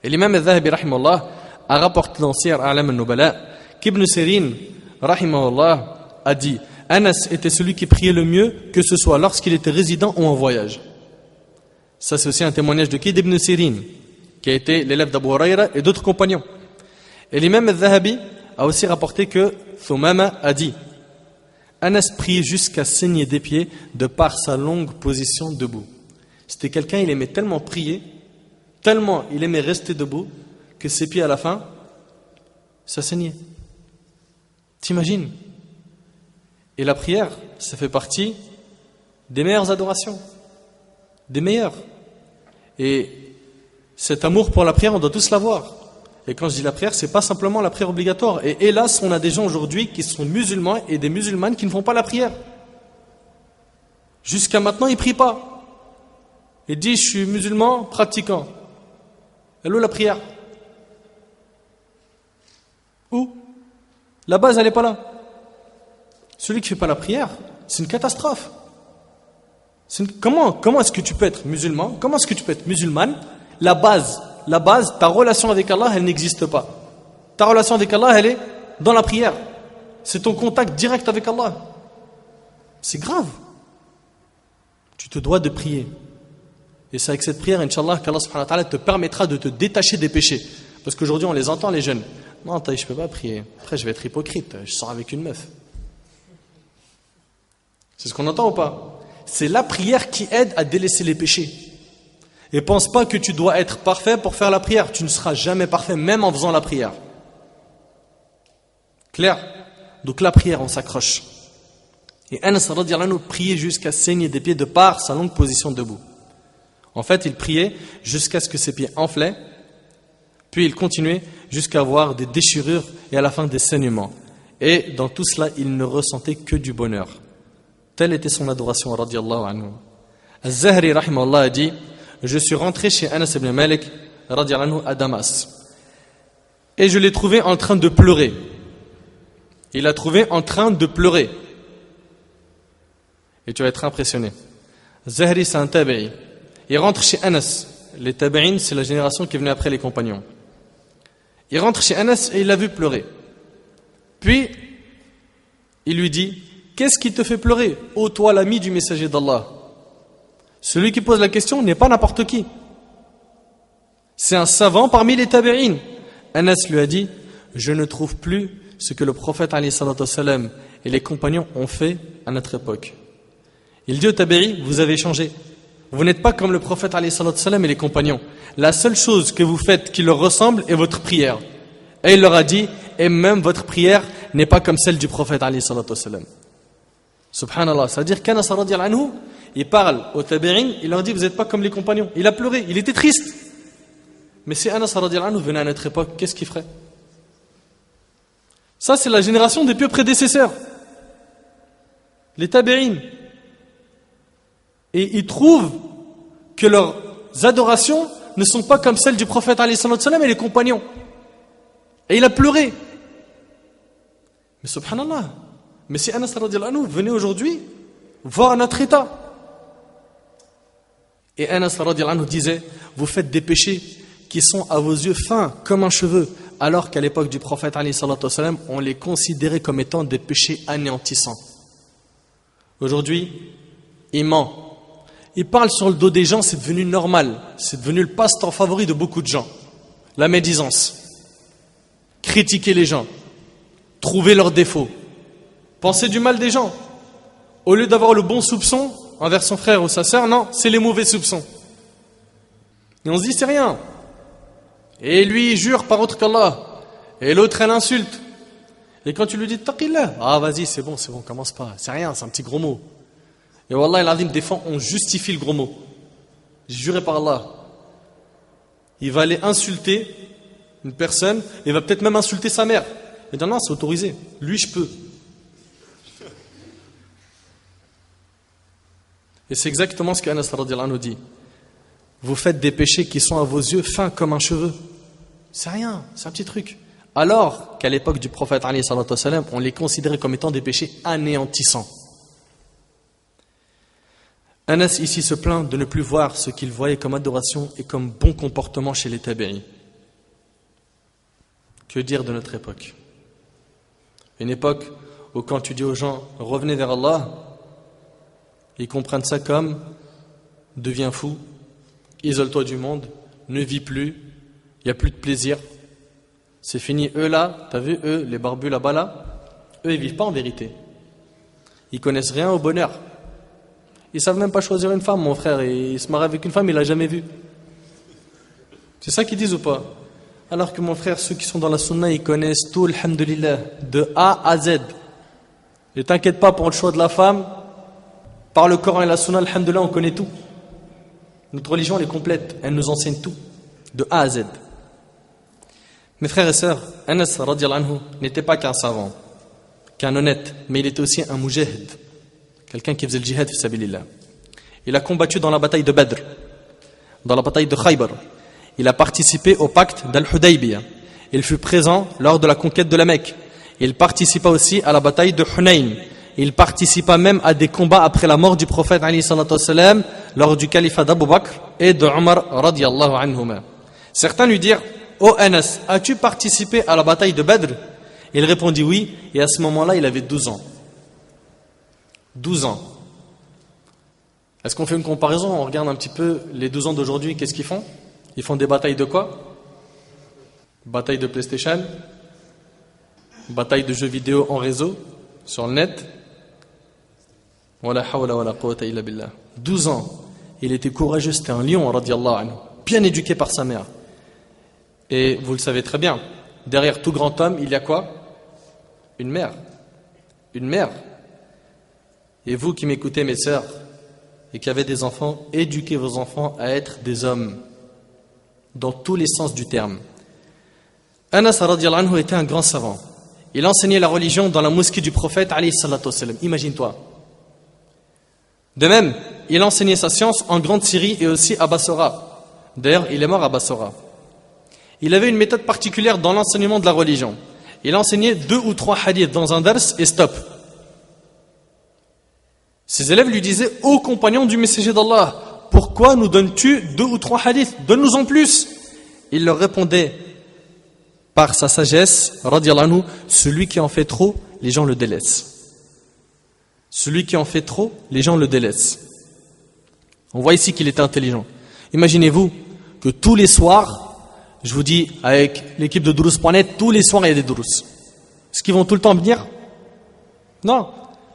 Et l'imam al-Zahabi a rapporté dans Sir Alam al-Nubala qu'Ibn Sirin a dit Anas était celui qui priait le mieux que ce soit lorsqu'il était résident ou en voyage. Ça c'est aussi un témoignage de qui D'Ibn Sirin qui a été l'élève d'Abu Huraira et d'autres compagnons. Et l'imam al-Zahabi a aussi rapporté que Thumama a dit Anas priait jusqu'à saigner des pieds de par sa longue position debout. C'était quelqu'un, il aimait tellement prier, tellement il aimait rester debout, que ses pieds à la fin, ça saignait. T'imagines? Et la prière, ça fait partie des meilleures adorations, des meilleures. Et cet amour pour la prière, on doit tous l'avoir. Et quand je dis la prière, c'est pas simplement la prière obligatoire. Et hélas, on a des gens aujourd'hui qui sont musulmans et des musulmanes qui ne font pas la prière. Jusqu'à maintenant, ils ne prient pas. Ils disent, je suis musulman, pratiquant. Où la prière? Où? La base, elle n'est pas là. Celui qui ne fait pas la prière, c'est une catastrophe. Comment, est-ce que tu peux être musulman? Comment est-ce que tu peux être musulmane? La base, la base, ta relation avec Allah, elle n'existe pas. Ta relation avec Allah, elle est dans la prière. C'est ton contact direct avec Allah. C'est grave. Tu te dois de prier. Et c'est avec cette prière, Inch'Allah, qu'Allah te permettra de te détacher des péchés. Parce qu'aujourd'hui, on les entend, les jeunes. Non, je ne peux pas prier. Après, je vais être hypocrite. Je sors avec une meuf. C'est ce qu'on entend ou pas? C'est la prière qui aide à délaisser les péchés. Et pense pas que tu dois être parfait pour faire la prière. Tu ne seras jamais parfait, même en faisant la prière. Clair? Donc la prière, on s'accroche. Et Anas nous priait jusqu'à saigner des pieds de par sa longue position debout. En fait, il priait jusqu'à ce que ses pieds enflaient, puis il continuait jusqu'à avoir des déchirures et à la fin des saignements. Et dans tout cela, il ne ressentait que du bonheur. Telle était son adoration, radiallahu anhu. Az-Zahri, rahimahullah, a dit Je suis rentré chez Anas ibn Malik, radiallahu anhu, à Damas. Et je l'ai trouvé en train de pleurer. Il a trouvé en train de pleurer. Et tu vas être impressionné. Zahri, c'est un. Il rentre chez Anas. Les tabi'in, c'est la génération qui venue après les compagnons. Il rentre chez Anas et il l'a vu pleurer. Puis, il lui dit Qu'est-ce qui te fait pleurer, ô toi l'ami du messager d'Allah? Celui qui pose la question n'est pas n'importe qui. C'est un savant parmi les tabi'in. Anas lui a dit Je ne trouve plus ce que le prophète et les compagnons ont fait à notre époque. Il dit au tabi'i Vous avez changé. Vous n'êtes pas comme le prophète et les compagnons. La seule chose que vous faites qui leur ressemble est votre prière. Et il leur a dit, et même votre prière n'est pas comme celle du prophète Subhanallah, c'est-à-dire qu'Anas anhu, il parle au tabi'in, il leur dit, vous n'êtes pas comme les compagnons. Il a pleuré, il était triste. Mais si Anas anhu venait à notre époque, qu'est-ce qu'il ferait? Ça, c'est la génération des pieux prédécesseurs. Les tabi'in, et ils trouvent que leurs adorations ne sont pas comme celles du prophète et les compagnons. Et il a pleuré. Mais subhanallah, mais si Anas anhu venait aujourd'hui voir notre état. Et Anas anhu disait, vous faites des péchés qui sont à vos yeux fins comme un cheveu, alors qu'à l'époque du prophète on les considérait comme étant des péchés anéantissants. Aujourd'hui, il ment il parle sur le dos des gens, c'est devenu normal. C'est devenu le passe-temps favori de beaucoup de gens. La médisance. Critiquer les gens. Trouver leurs défauts. Penser du mal des gens. Au lieu d'avoir le bon soupçon envers son frère ou sa sœur, non, c'est les mauvais soupçons. Et on se dit, c'est rien. Et lui, il jure par autre qu'Allah. Et l'autre, elle insulte. Et quand tu lui dis, taqillah, ah vas-y, c'est bon, c'est bon, commence pas. C'est rien, c'est un petit gros mot. Et Wallah, il des fois, on justifie le gros mot. Juré par Allah. Il va aller insulter une personne, et va peut-être même insulter sa mère. Et non, non, c'est autorisé. Lui, je peux. Et c'est exactement ce qu'Anas nous dit. Vous faites des péchés qui sont à vos yeux fins comme un cheveu. C'est rien, c'est un petit truc. Alors qu'à l'époque du prophète, on les considérait comme étant des péchés anéantissants. Anas ici se plaint de ne plus voir ce qu'il voyait comme adoration et comme bon comportement chez les tabi'is. Que dire de notre époque? Une époque où quand tu dis aux gens revenez vers Allah, ils comprennent ça comme deviens fou, isole-toi du monde, ne vis plus, il n'y a plus de plaisir, c'est fini. Eux là, t'as vu, eux, les barbus là-bas là, eux ils vivent pas en vérité. Ils connaissent rien au bonheur. Ils savent même pas choisir une femme, mon frère. Et il se marie avec une femme, il l'a jamais vue. C'est ça qu'ils disent ou pas? Alors que mon frère, ceux qui sont dans la sunna, ils connaissent tout, alhamdulillah, de A à Z. Ne t'inquiète pas pour le choix de la femme. Par le Coran et la sunna, alhamdulillah, on connaît tout. Notre religion, est complète. Elle nous enseigne tout. De A à Z. Mes frères et sœurs, Anas anhu n'était pas qu'un savant, qu'un honnête, mais il était aussi un mujahid, quelqu'un qui faisait le jihad. Il a combattu dans la bataille de Badr, dans la bataille de Khaybar. Il a participé au pacte d'Al-Hudaybiyah. Il fut présent lors de la conquête de la Mecque. Il participa aussi à la bataille de Hunayn. Il participa même à des combats après la mort du prophète lors du califat d'Abu Bakr et de Omar. Certains lui dirent Ô oh Anas, as-tu participé à la bataille de Badr? Il répondit oui, et à ce moment-là, il avait 12 ans. 12 ans. Est-ce qu'on fait une comparaison On regarde un petit peu les 12 ans d'aujourd'hui, qu'est-ce qu'ils font? Ils font des batailles de quoi? Bataille de PlayStation? Bataille de jeux vidéo en réseau, sur le net? 12 ans. Il était courageux, c'était un lion, bien éduqué par sa mère. Et vous le savez très bien, derrière tout grand homme, il y a quoi? Une mère. Une mère. Et vous qui m'écoutez, mes sœurs, et qui avez des enfants, éduquez vos enfants à être des hommes, dans tous les sens du terme. Anas anhu était un grand savant. Il enseignait la religion dans la mosquée du prophète Imagine-toi. De même, il enseignait sa science en Grande Syrie et aussi à Bassora. D'ailleurs, il est mort à Bassora. Il avait une méthode particulière dans l'enseignement de la religion. Il enseignait deux ou trois hadiths dans un dars et stop. Ses élèves lui disaient Ô compagnon du messager d'Allah, pourquoi nous donnes-tu deux ou trois hadiths? Donne-nous en plus Il leur répondait par sa sagesse, anhu, celui qui en fait trop, les gens le délaissent. Celui qui en fait trop, les gens le délaissent. On voit ici qu'il était intelligent. Imaginez-vous que tous les soirs, je vous dis, avec l'équipe de Durus.net, tous les soirs il y a des Durus. Est-ce qu'ils vont tout le temps venir? Non.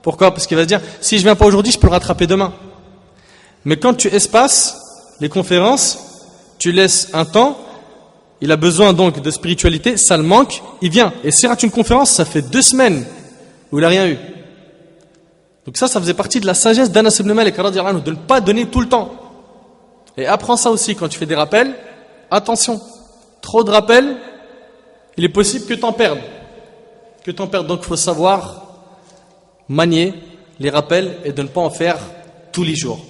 Pourquoi? Parce qu'il va se dire, si je viens pas aujourd'hui, je peux le rattraper demain. Mais quand tu espaces les conférences, tu laisses un temps, il a besoin donc de spiritualité, ça le manque, il vient. Et s'il rate une conférence, ça fait deux semaines où il n'a rien eu. Donc ça, ça faisait partie de la sagesse d'Anas ibn Malik, de ne pas donner tout le temps. Et apprends ça aussi quand tu fais des rappels, attention. Trop de rappels, il est possible que tu en perdes. Que tu perdes. Donc il faut savoir manier les rappels et de ne pas en faire tous les jours.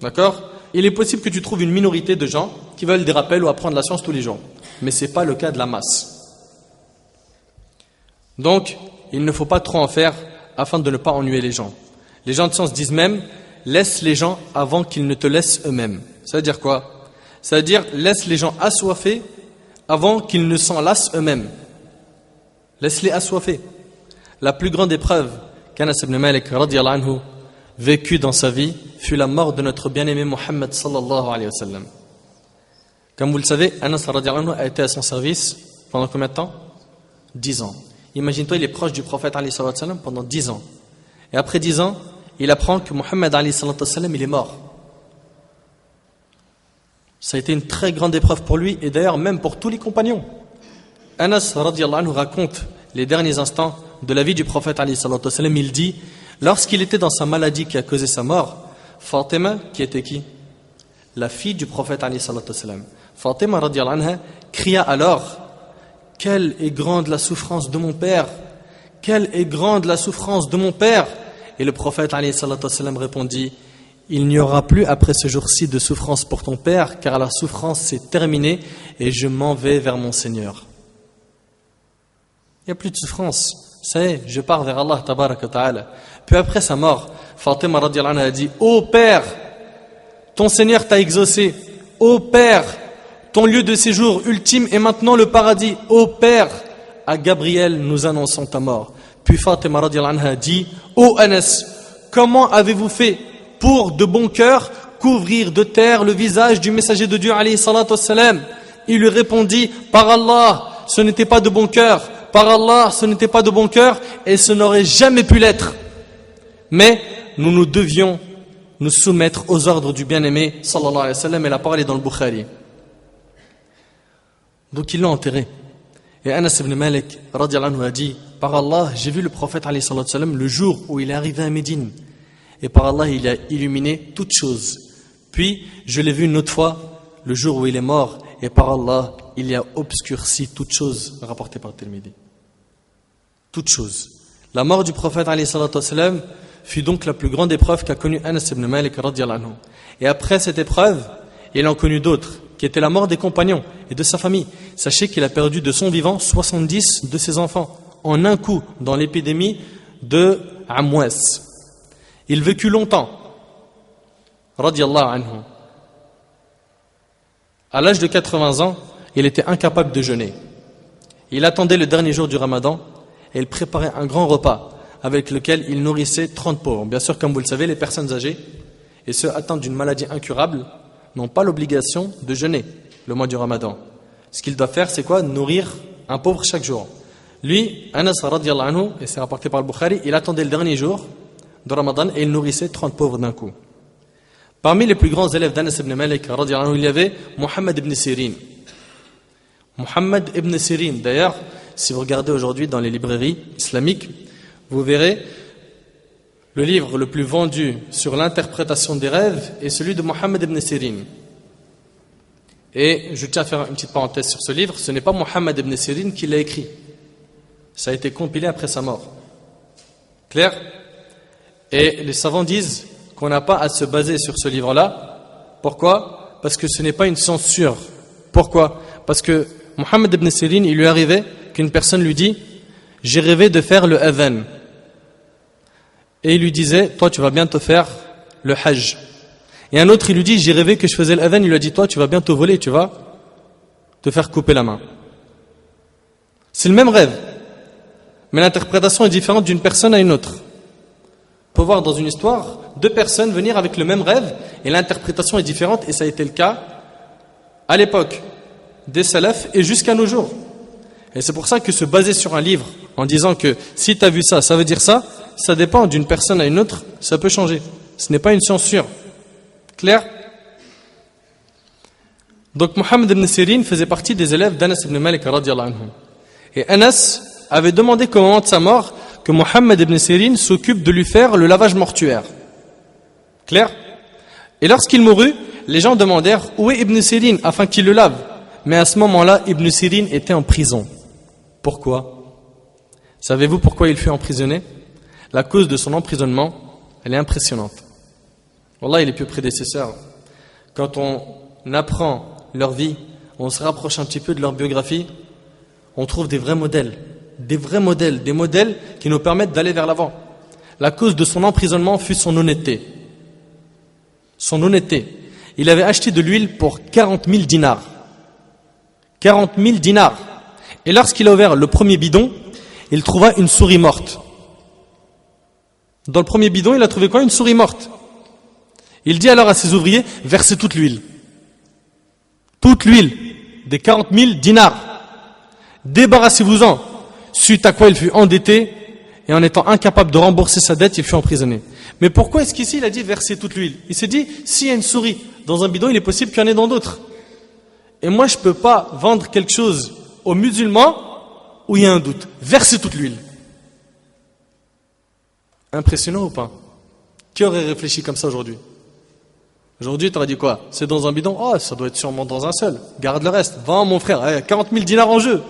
D'accord? Il est possible que tu trouves une minorité de gens qui veulent des rappels ou apprendre la science tous les jours. Mais ce n'est pas le cas de la masse. Donc, il ne faut pas trop en faire afin de ne pas ennuyer les gens. Les gens de science disent même laisse les gens avant qu'ils ne te laissent eux-mêmes. Ça veut dire quoi? Ça veut dire laisse les gens assoiffés avant qu'ils ne s'en lassent eux-mêmes. Laisse-les assoiffés. La plus grande épreuve qu'Anas ibn Malik anhu, vécut dans sa vie fut la mort de notre bien-aimé Mohammed sallallahu alayhi wa sallam. Comme vous le savez, Anas anhu a été à son service pendant combien de temps? Dix ans. Imagine-toi, il est proche du prophète alayhi wa sallam pendant dix ans. Et après dix ans, il apprend que Mohammed il est mort. Ça a été une très grande épreuve pour lui et d'ailleurs même pour tous les compagnons. Anas anhu raconte les derniers instants de la vie du prophète. Il dit lorsqu'il était dans sa maladie qui a causé sa mort, Fatima, qui était qui? La fille du prophète. Fatima cria alors Quelle est grande la souffrance de mon père Quelle est grande la souffrance de mon père Et le prophète répondit il n'y aura plus après ce jour-ci de souffrance pour ton Père, car la souffrance s'est terminée et je m'en vais vers mon Seigneur. Il n'y a plus de souffrance. Ça y je pars vers Allah ta'ala. Puis après sa mort, Fatima a dit Ô Père, ton Seigneur t'a exaucé. Ô Père, ton lieu de séjour ultime est maintenant le paradis. Ô Père, à Gabriel nous annonçons ta mort. Puis Fatima a dit Ô Anas, comment avez-vous fait pour de bon cœur couvrir de terre le visage du messager de Dieu alayhi Il lui répondit Par Allah, ce n'était pas de bon cœur. Par Allah, ce n'était pas de bon cœur et ce n'aurait jamais pu l'être. Mais nous nous devions nous soumettre aux ordres du bien-aimé sallallahu alayhi wa sallam et la parole est dans le Bukhari. Donc ils l'ont enterré. Et Anas ibn Malik anhu, a dit Par Allah, j'ai vu le prophète sallam, le jour où il est arrivé à Médine. Et par Allah, il a illuminé toutes choses. Puis, je l'ai vu une autre fois, le jour où il est mort. Et par Allah, il a obscurci toutes choses, rapporté par Tirmidhi. Toutes choses. La mort du prophète sallam, fut donc la plus grande épreuve qu'a connue Anas ibn Malik. Et après cette épreuve, il en connu d'autres qui était la mort des compagnons et de sa famille. Sachez qu'il a perdu de son vivant 70 de ses enfants en un coup dans l'épidémie de Amwes. Il vécut longtemps. Radiallahu anhu. À l'âge de 80 ans, il était incapable de jeûner. Il attendait le dernier jour du ramadan et il préparait un grand repas avec lequel il nourrissait 30 pauvres. Bien sûr, comme vous le savez, les personnes âgées et ceux atteints d'une maladie incurable n'ont pas l'obligation de jeûner le mois du ramadan. Ce qu'il doit faire, c'est quoi? Nourrir un pauvre chaque jour. Lui, Anas anhu, et c'est rapporté par le Bukhari, il attendait le dernier jour de ramadan et il nourrissait 30 pauvres d'un coup. Parmi les plus grands élèves d'Anas ibn Malik, anhu, il y avait Muhammad ibn Sirin. Muhammad ibn Sirin, d'ailleurs, si vous regardez aujourd'hui dans les librairies islamiques, vous verrez le livre le plus vendu sur l'interprétation des rêves est celui de Mohammed ibn Sirin. Et je tiens à faire une petite parenthèse sur ce livre. Ce n'est pas Mohammed ibn Sirin qui l'a écrit. Ça a été compilé après sa mort. Clair? Et les savants disent qu'on n'a pas à se baser sur ce livre-là. Pourquoi? Parce que ce n'est pas une censure. Pourquoi? Parce que Mohammed ibn Sirin, il lui arrivait qu'une personne lui dit J'ai rêvé de faire le adhan et il lui disait Toi, tu vas bientôt faire le Hajj. Et un autre, il lui dit J'ai rêvé que je faisais l'adhan. Il lui a dit Toi, tu vas bientôt voler, tu vas te faire couper la main. C'est le même rêve, mais l'interprétation est différente d'une personne à une autre. On peut voir dans une histoire deux personnes venir avec le même rêve et l'interprétation est différente, et ça a été le cas à l'époque des salafs et jusqu'à nos jours. Et c'est pour ça que se baser sur un livre en disant que si tu as vu ça, ça veut dire ça, ça dépend d'une personne à une autre, ça peut changer. Ce n'est pas une censure. Clair? Donc Mohammed ibn Sirin faisait partie des élèves d'Anas ibn Malik Et Anas avait demandé qu'au moment de sa mort, que Mohammed ibn Sirin s'occupe de lui faire le lavage mortuaire. Clair? Et lorsqu'il mourut, les gens demandèrent où est Ibn Sirin afin qu'il le lave? Mais à ce moment-là, Ibn Sirin était en prison. Pourquoi? Savez-vous pourquoi il fut emprisonné? La cause de son emprisonnement, elle est impressionnante. Wallah, les plus prédécesseurs, quand on apprend leur vie, on se rapproche un petit peu de leur biographie, on trouve des vrais modèles, des vrais modèles, des modèles qui nous permettent d'aller vers l'avant. La cause de son emprisonnement fut son honnêteté. Son honnêteté. Il avait acheté de l'huile pour 40 000 dinars. 40 000 dinars. Et lorsqu'il a ouvert le premier bidon, il trouva une souris morte. Dans le premier bidon, il a trouvé quoi? Une souris morte. Il dit alors à ses ouvriers, versez toute l'huile. Toute l'huile, des 40 000 dinars. Débarrassez-vous-en. Suite à quoi il fut endetté, et en étant incapable de rembourser sa dette, il fut emprisonné. Mais pourquoi est-ce qu'ici il a dit verser toute l'huile? Il s'est dit, s'il y a une souris dans un bidon, il est possible qu'il y en ait dans d'autres. Et moi, je ne peux pas vendre quelque chose aux musulmans où il y a un doute. Versez toute l'huile. Impressionnant ou pas? Qui aurait réfléchi comme ça aujourd'hui? Aujourd'hui, tu aurais dit quoi? C'est dans un bidon? Oh, ça doit être sûrement dans un seul. Garde le reste. Vends, mon frère. 40 000 dinars en jeu.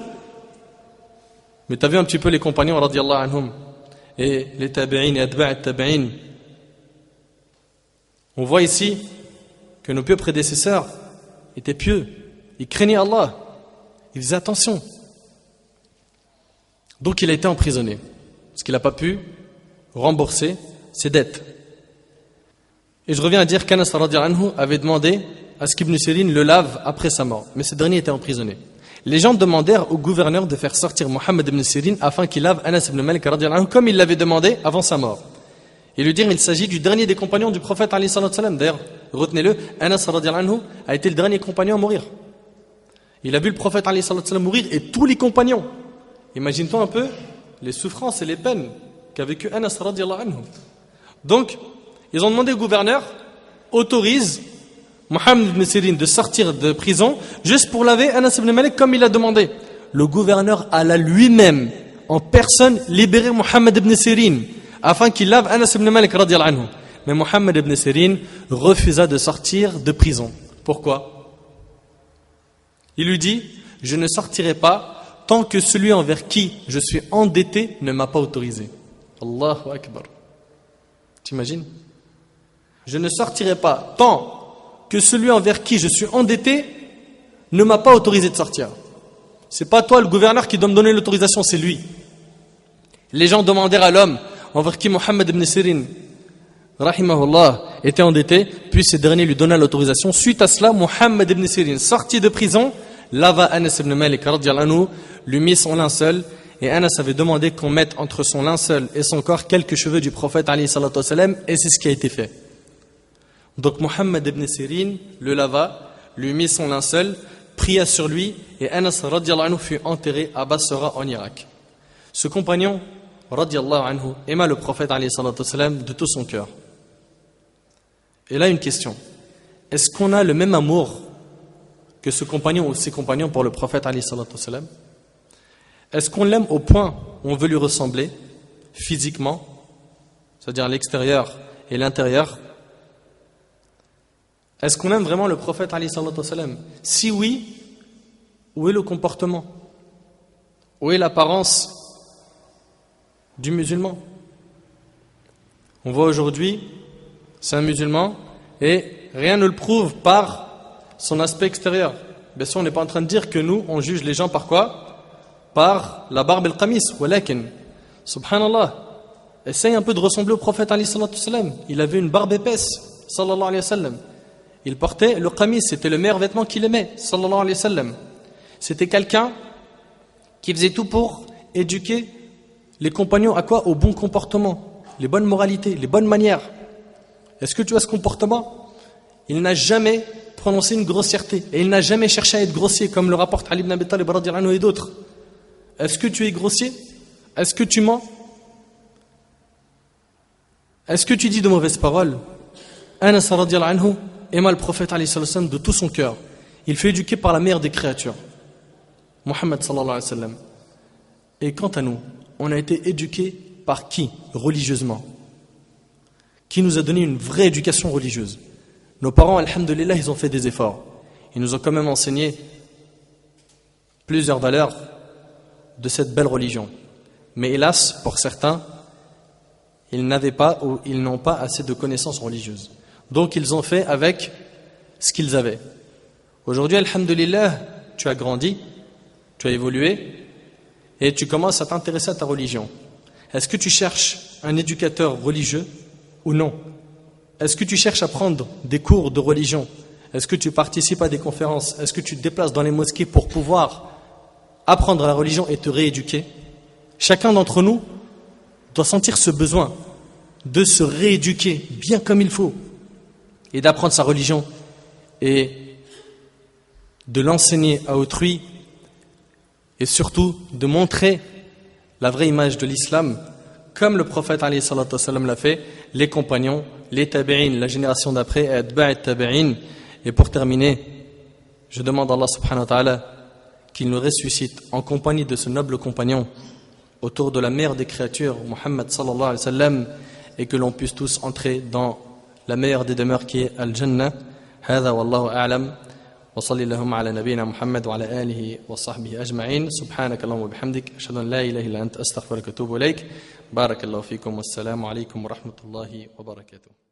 Mais tu as vu un petit peu les compagnons, et les tabi'in et atba'at tabi'in. On voit ici que nos pieux prédécesseurs étaient pieux. Ils craignaient Allah. Ils faisaient attention. Donc il a été emprisonné. Parce qu'il n'a pas pu rembourser ses dettes. Et je reviens à dire qu'Anas avait demandé à ce qu'Ibn le lave après sa mort, mais ce dernier était emprisonné. Les gens demandèrent au gouverneur de faire sortir Mohammed ibn Sirin afin qu'il lave Anas ibn Malik comme il l'avait demandé avant sa mort. Et lui dire il s'agit du dernier des compagnons du prophète D'ailleurs, retenez-le, Anas a été le dernier compagnon à mourir. Il a vu le prophète mourir et tous les compagnons. Imagine-toi un peu les souffrances et les peines qu'a vécu Anas. Donc, ils ont demandé au gouverneur, autorise Mohammed ibn Sirin de sortir de prison juste pour laver Anas ibn Malik comme il a demandé. Le gouverneur alla lui-même, en personne, libérer Mohammed ibn Sirin afin qu'il lave Anas ibn Malik anhu. Mais Mohammed ibn Sirin refusa de sortir de prison. Pourquoi? Il lui dit Je ne sortirai pas tant que celui envers qui je suis endetté ne m'a pas autorisé. Allahu Akbar. T'imagines Je ne sortirai pas tant que celui envers qui je suis endetté ne m'a pas autorisé de sortir. C'est pas toi le gouverneur qui doit me donner l'autorisation, c'est lui. Les gens demandèrent à l'homme envers qui Mohammed ibn Sirin rahimahullah, était endetté, puis ce dernier lui donna l'autorisation. Suite à cela, Mohammed ibn Sirin, sorti de prison, lava Anas ibn Malik, lui mit son linceul, et Anas avait demandé qu'on mette entre son linceul et son corps quelques cheveux du prophète, et c'est ce qui a été fait. Donc Mohammed ibn Sirin le lava, lui mit son linceul, pria sur lui, et Anas anhu, fut enterré à Basra en Irak. Ce compagnon, anhu, aima le prophète de tout son cœur. Et là, une question. Est-ce qu'on a le même amour que ce compagnon ou ses compagnons pour le prophète Est-ce qu'on l'aime au point où on veut lui ressembler physiquement, c'est-à-dire l'extérieur et l'intérieur? Est-ce qu'on aime vraiment le prophète Si oui, où est le comportement? Où est l'apparence du musulman? On voit aujourd'hui c'est un musulman, et rien ne le prouve par son aspect extérieur. Bien sûr, on n'est pas en train de dire que nous, on juge les gens par quoi? Par la barbe et le qamis. Walakin, subhanallah, essaye un peu de ressembler au prophète Il avait une barbe épaisse, sallallahu alayhi wa sallam. Il portait le qamis, c'était le meilleur vêtement qu'il aimait, sallallahu alayhi wa sallam. C'était quelqu'un qui faisait tout pour éduquer les compagnons à quoi? Au bon comportement, les bonnes moralités, les bonnes manières. Est-ce que tu as ce comportement? Il n'a jamais prononcé une grossièreté et il n'a jamais cherché à être grossier comme le rapporte Ali ibn Abi Talib et d'autres. Est-ce que tu es grossier? Est-ce que tu mens? Est-ce que tu dis de mauvaises paroles? Anhu aima le prophète de tout son cœur. Il fut éduqué par la meilleure des créatures, Muhammad sallallahu alayhi wa. Et quant à nous, on a été éduqué par qui religieusement? Qui nous a donné une vraie éducation religieuse? Nos parents, alhamdulillah, ils ont fait des efforts. Ils nous ont quand même enseigné plusieurs valeurs de cette belle religion. Mais hélas, pour certains, ils n'avaient pas ou ils n'ont pas assez de connaissances religieuses. Donc ils ont fait avec ce qu'ils avaient. Aujourd'hui, alhamdulillah, tu as grandi, tu as évolué et tu commences à t'intéresser à ta religion. Est-ce que tu cherches un éducateur religieux ou non? Est-ce que tu cherches à prendre des cours de religion? Est-ce que tu participes à des conférences? Est-ce que tu te déplaces dans les mosquées pour pouvoir apprendre la religion et te rééduquer? Chacun d'entre nous doit sentir ce besoin de se rééduquer bien comme il faut et d'apprendre sa religion et de l'enseigner à autrui et surtout de montrer la vraie image de l'islam comme le prophète l'a fait, les compagnons, les tabi'in, la génération d'après, et pour terminer, je demande à Allah subhanahu wa ta'ala qu'il nous ressuscite en compagnie de ce noble compagnon autour de la mère des créatures, Muhammad et que l'on puisse tous entrer dans la meilleure des demeures qui est. هذا والله أعلم وصلي اللهم على نبينا محمد وعلى آله وصحبه أجمعين سبحانك اللهم وبحمدك أشهد أن لا إله إلا أنت أستغفرك وأتوب إليك بارك الله فيكم والسلام عليكم ورحمة الله وبركاته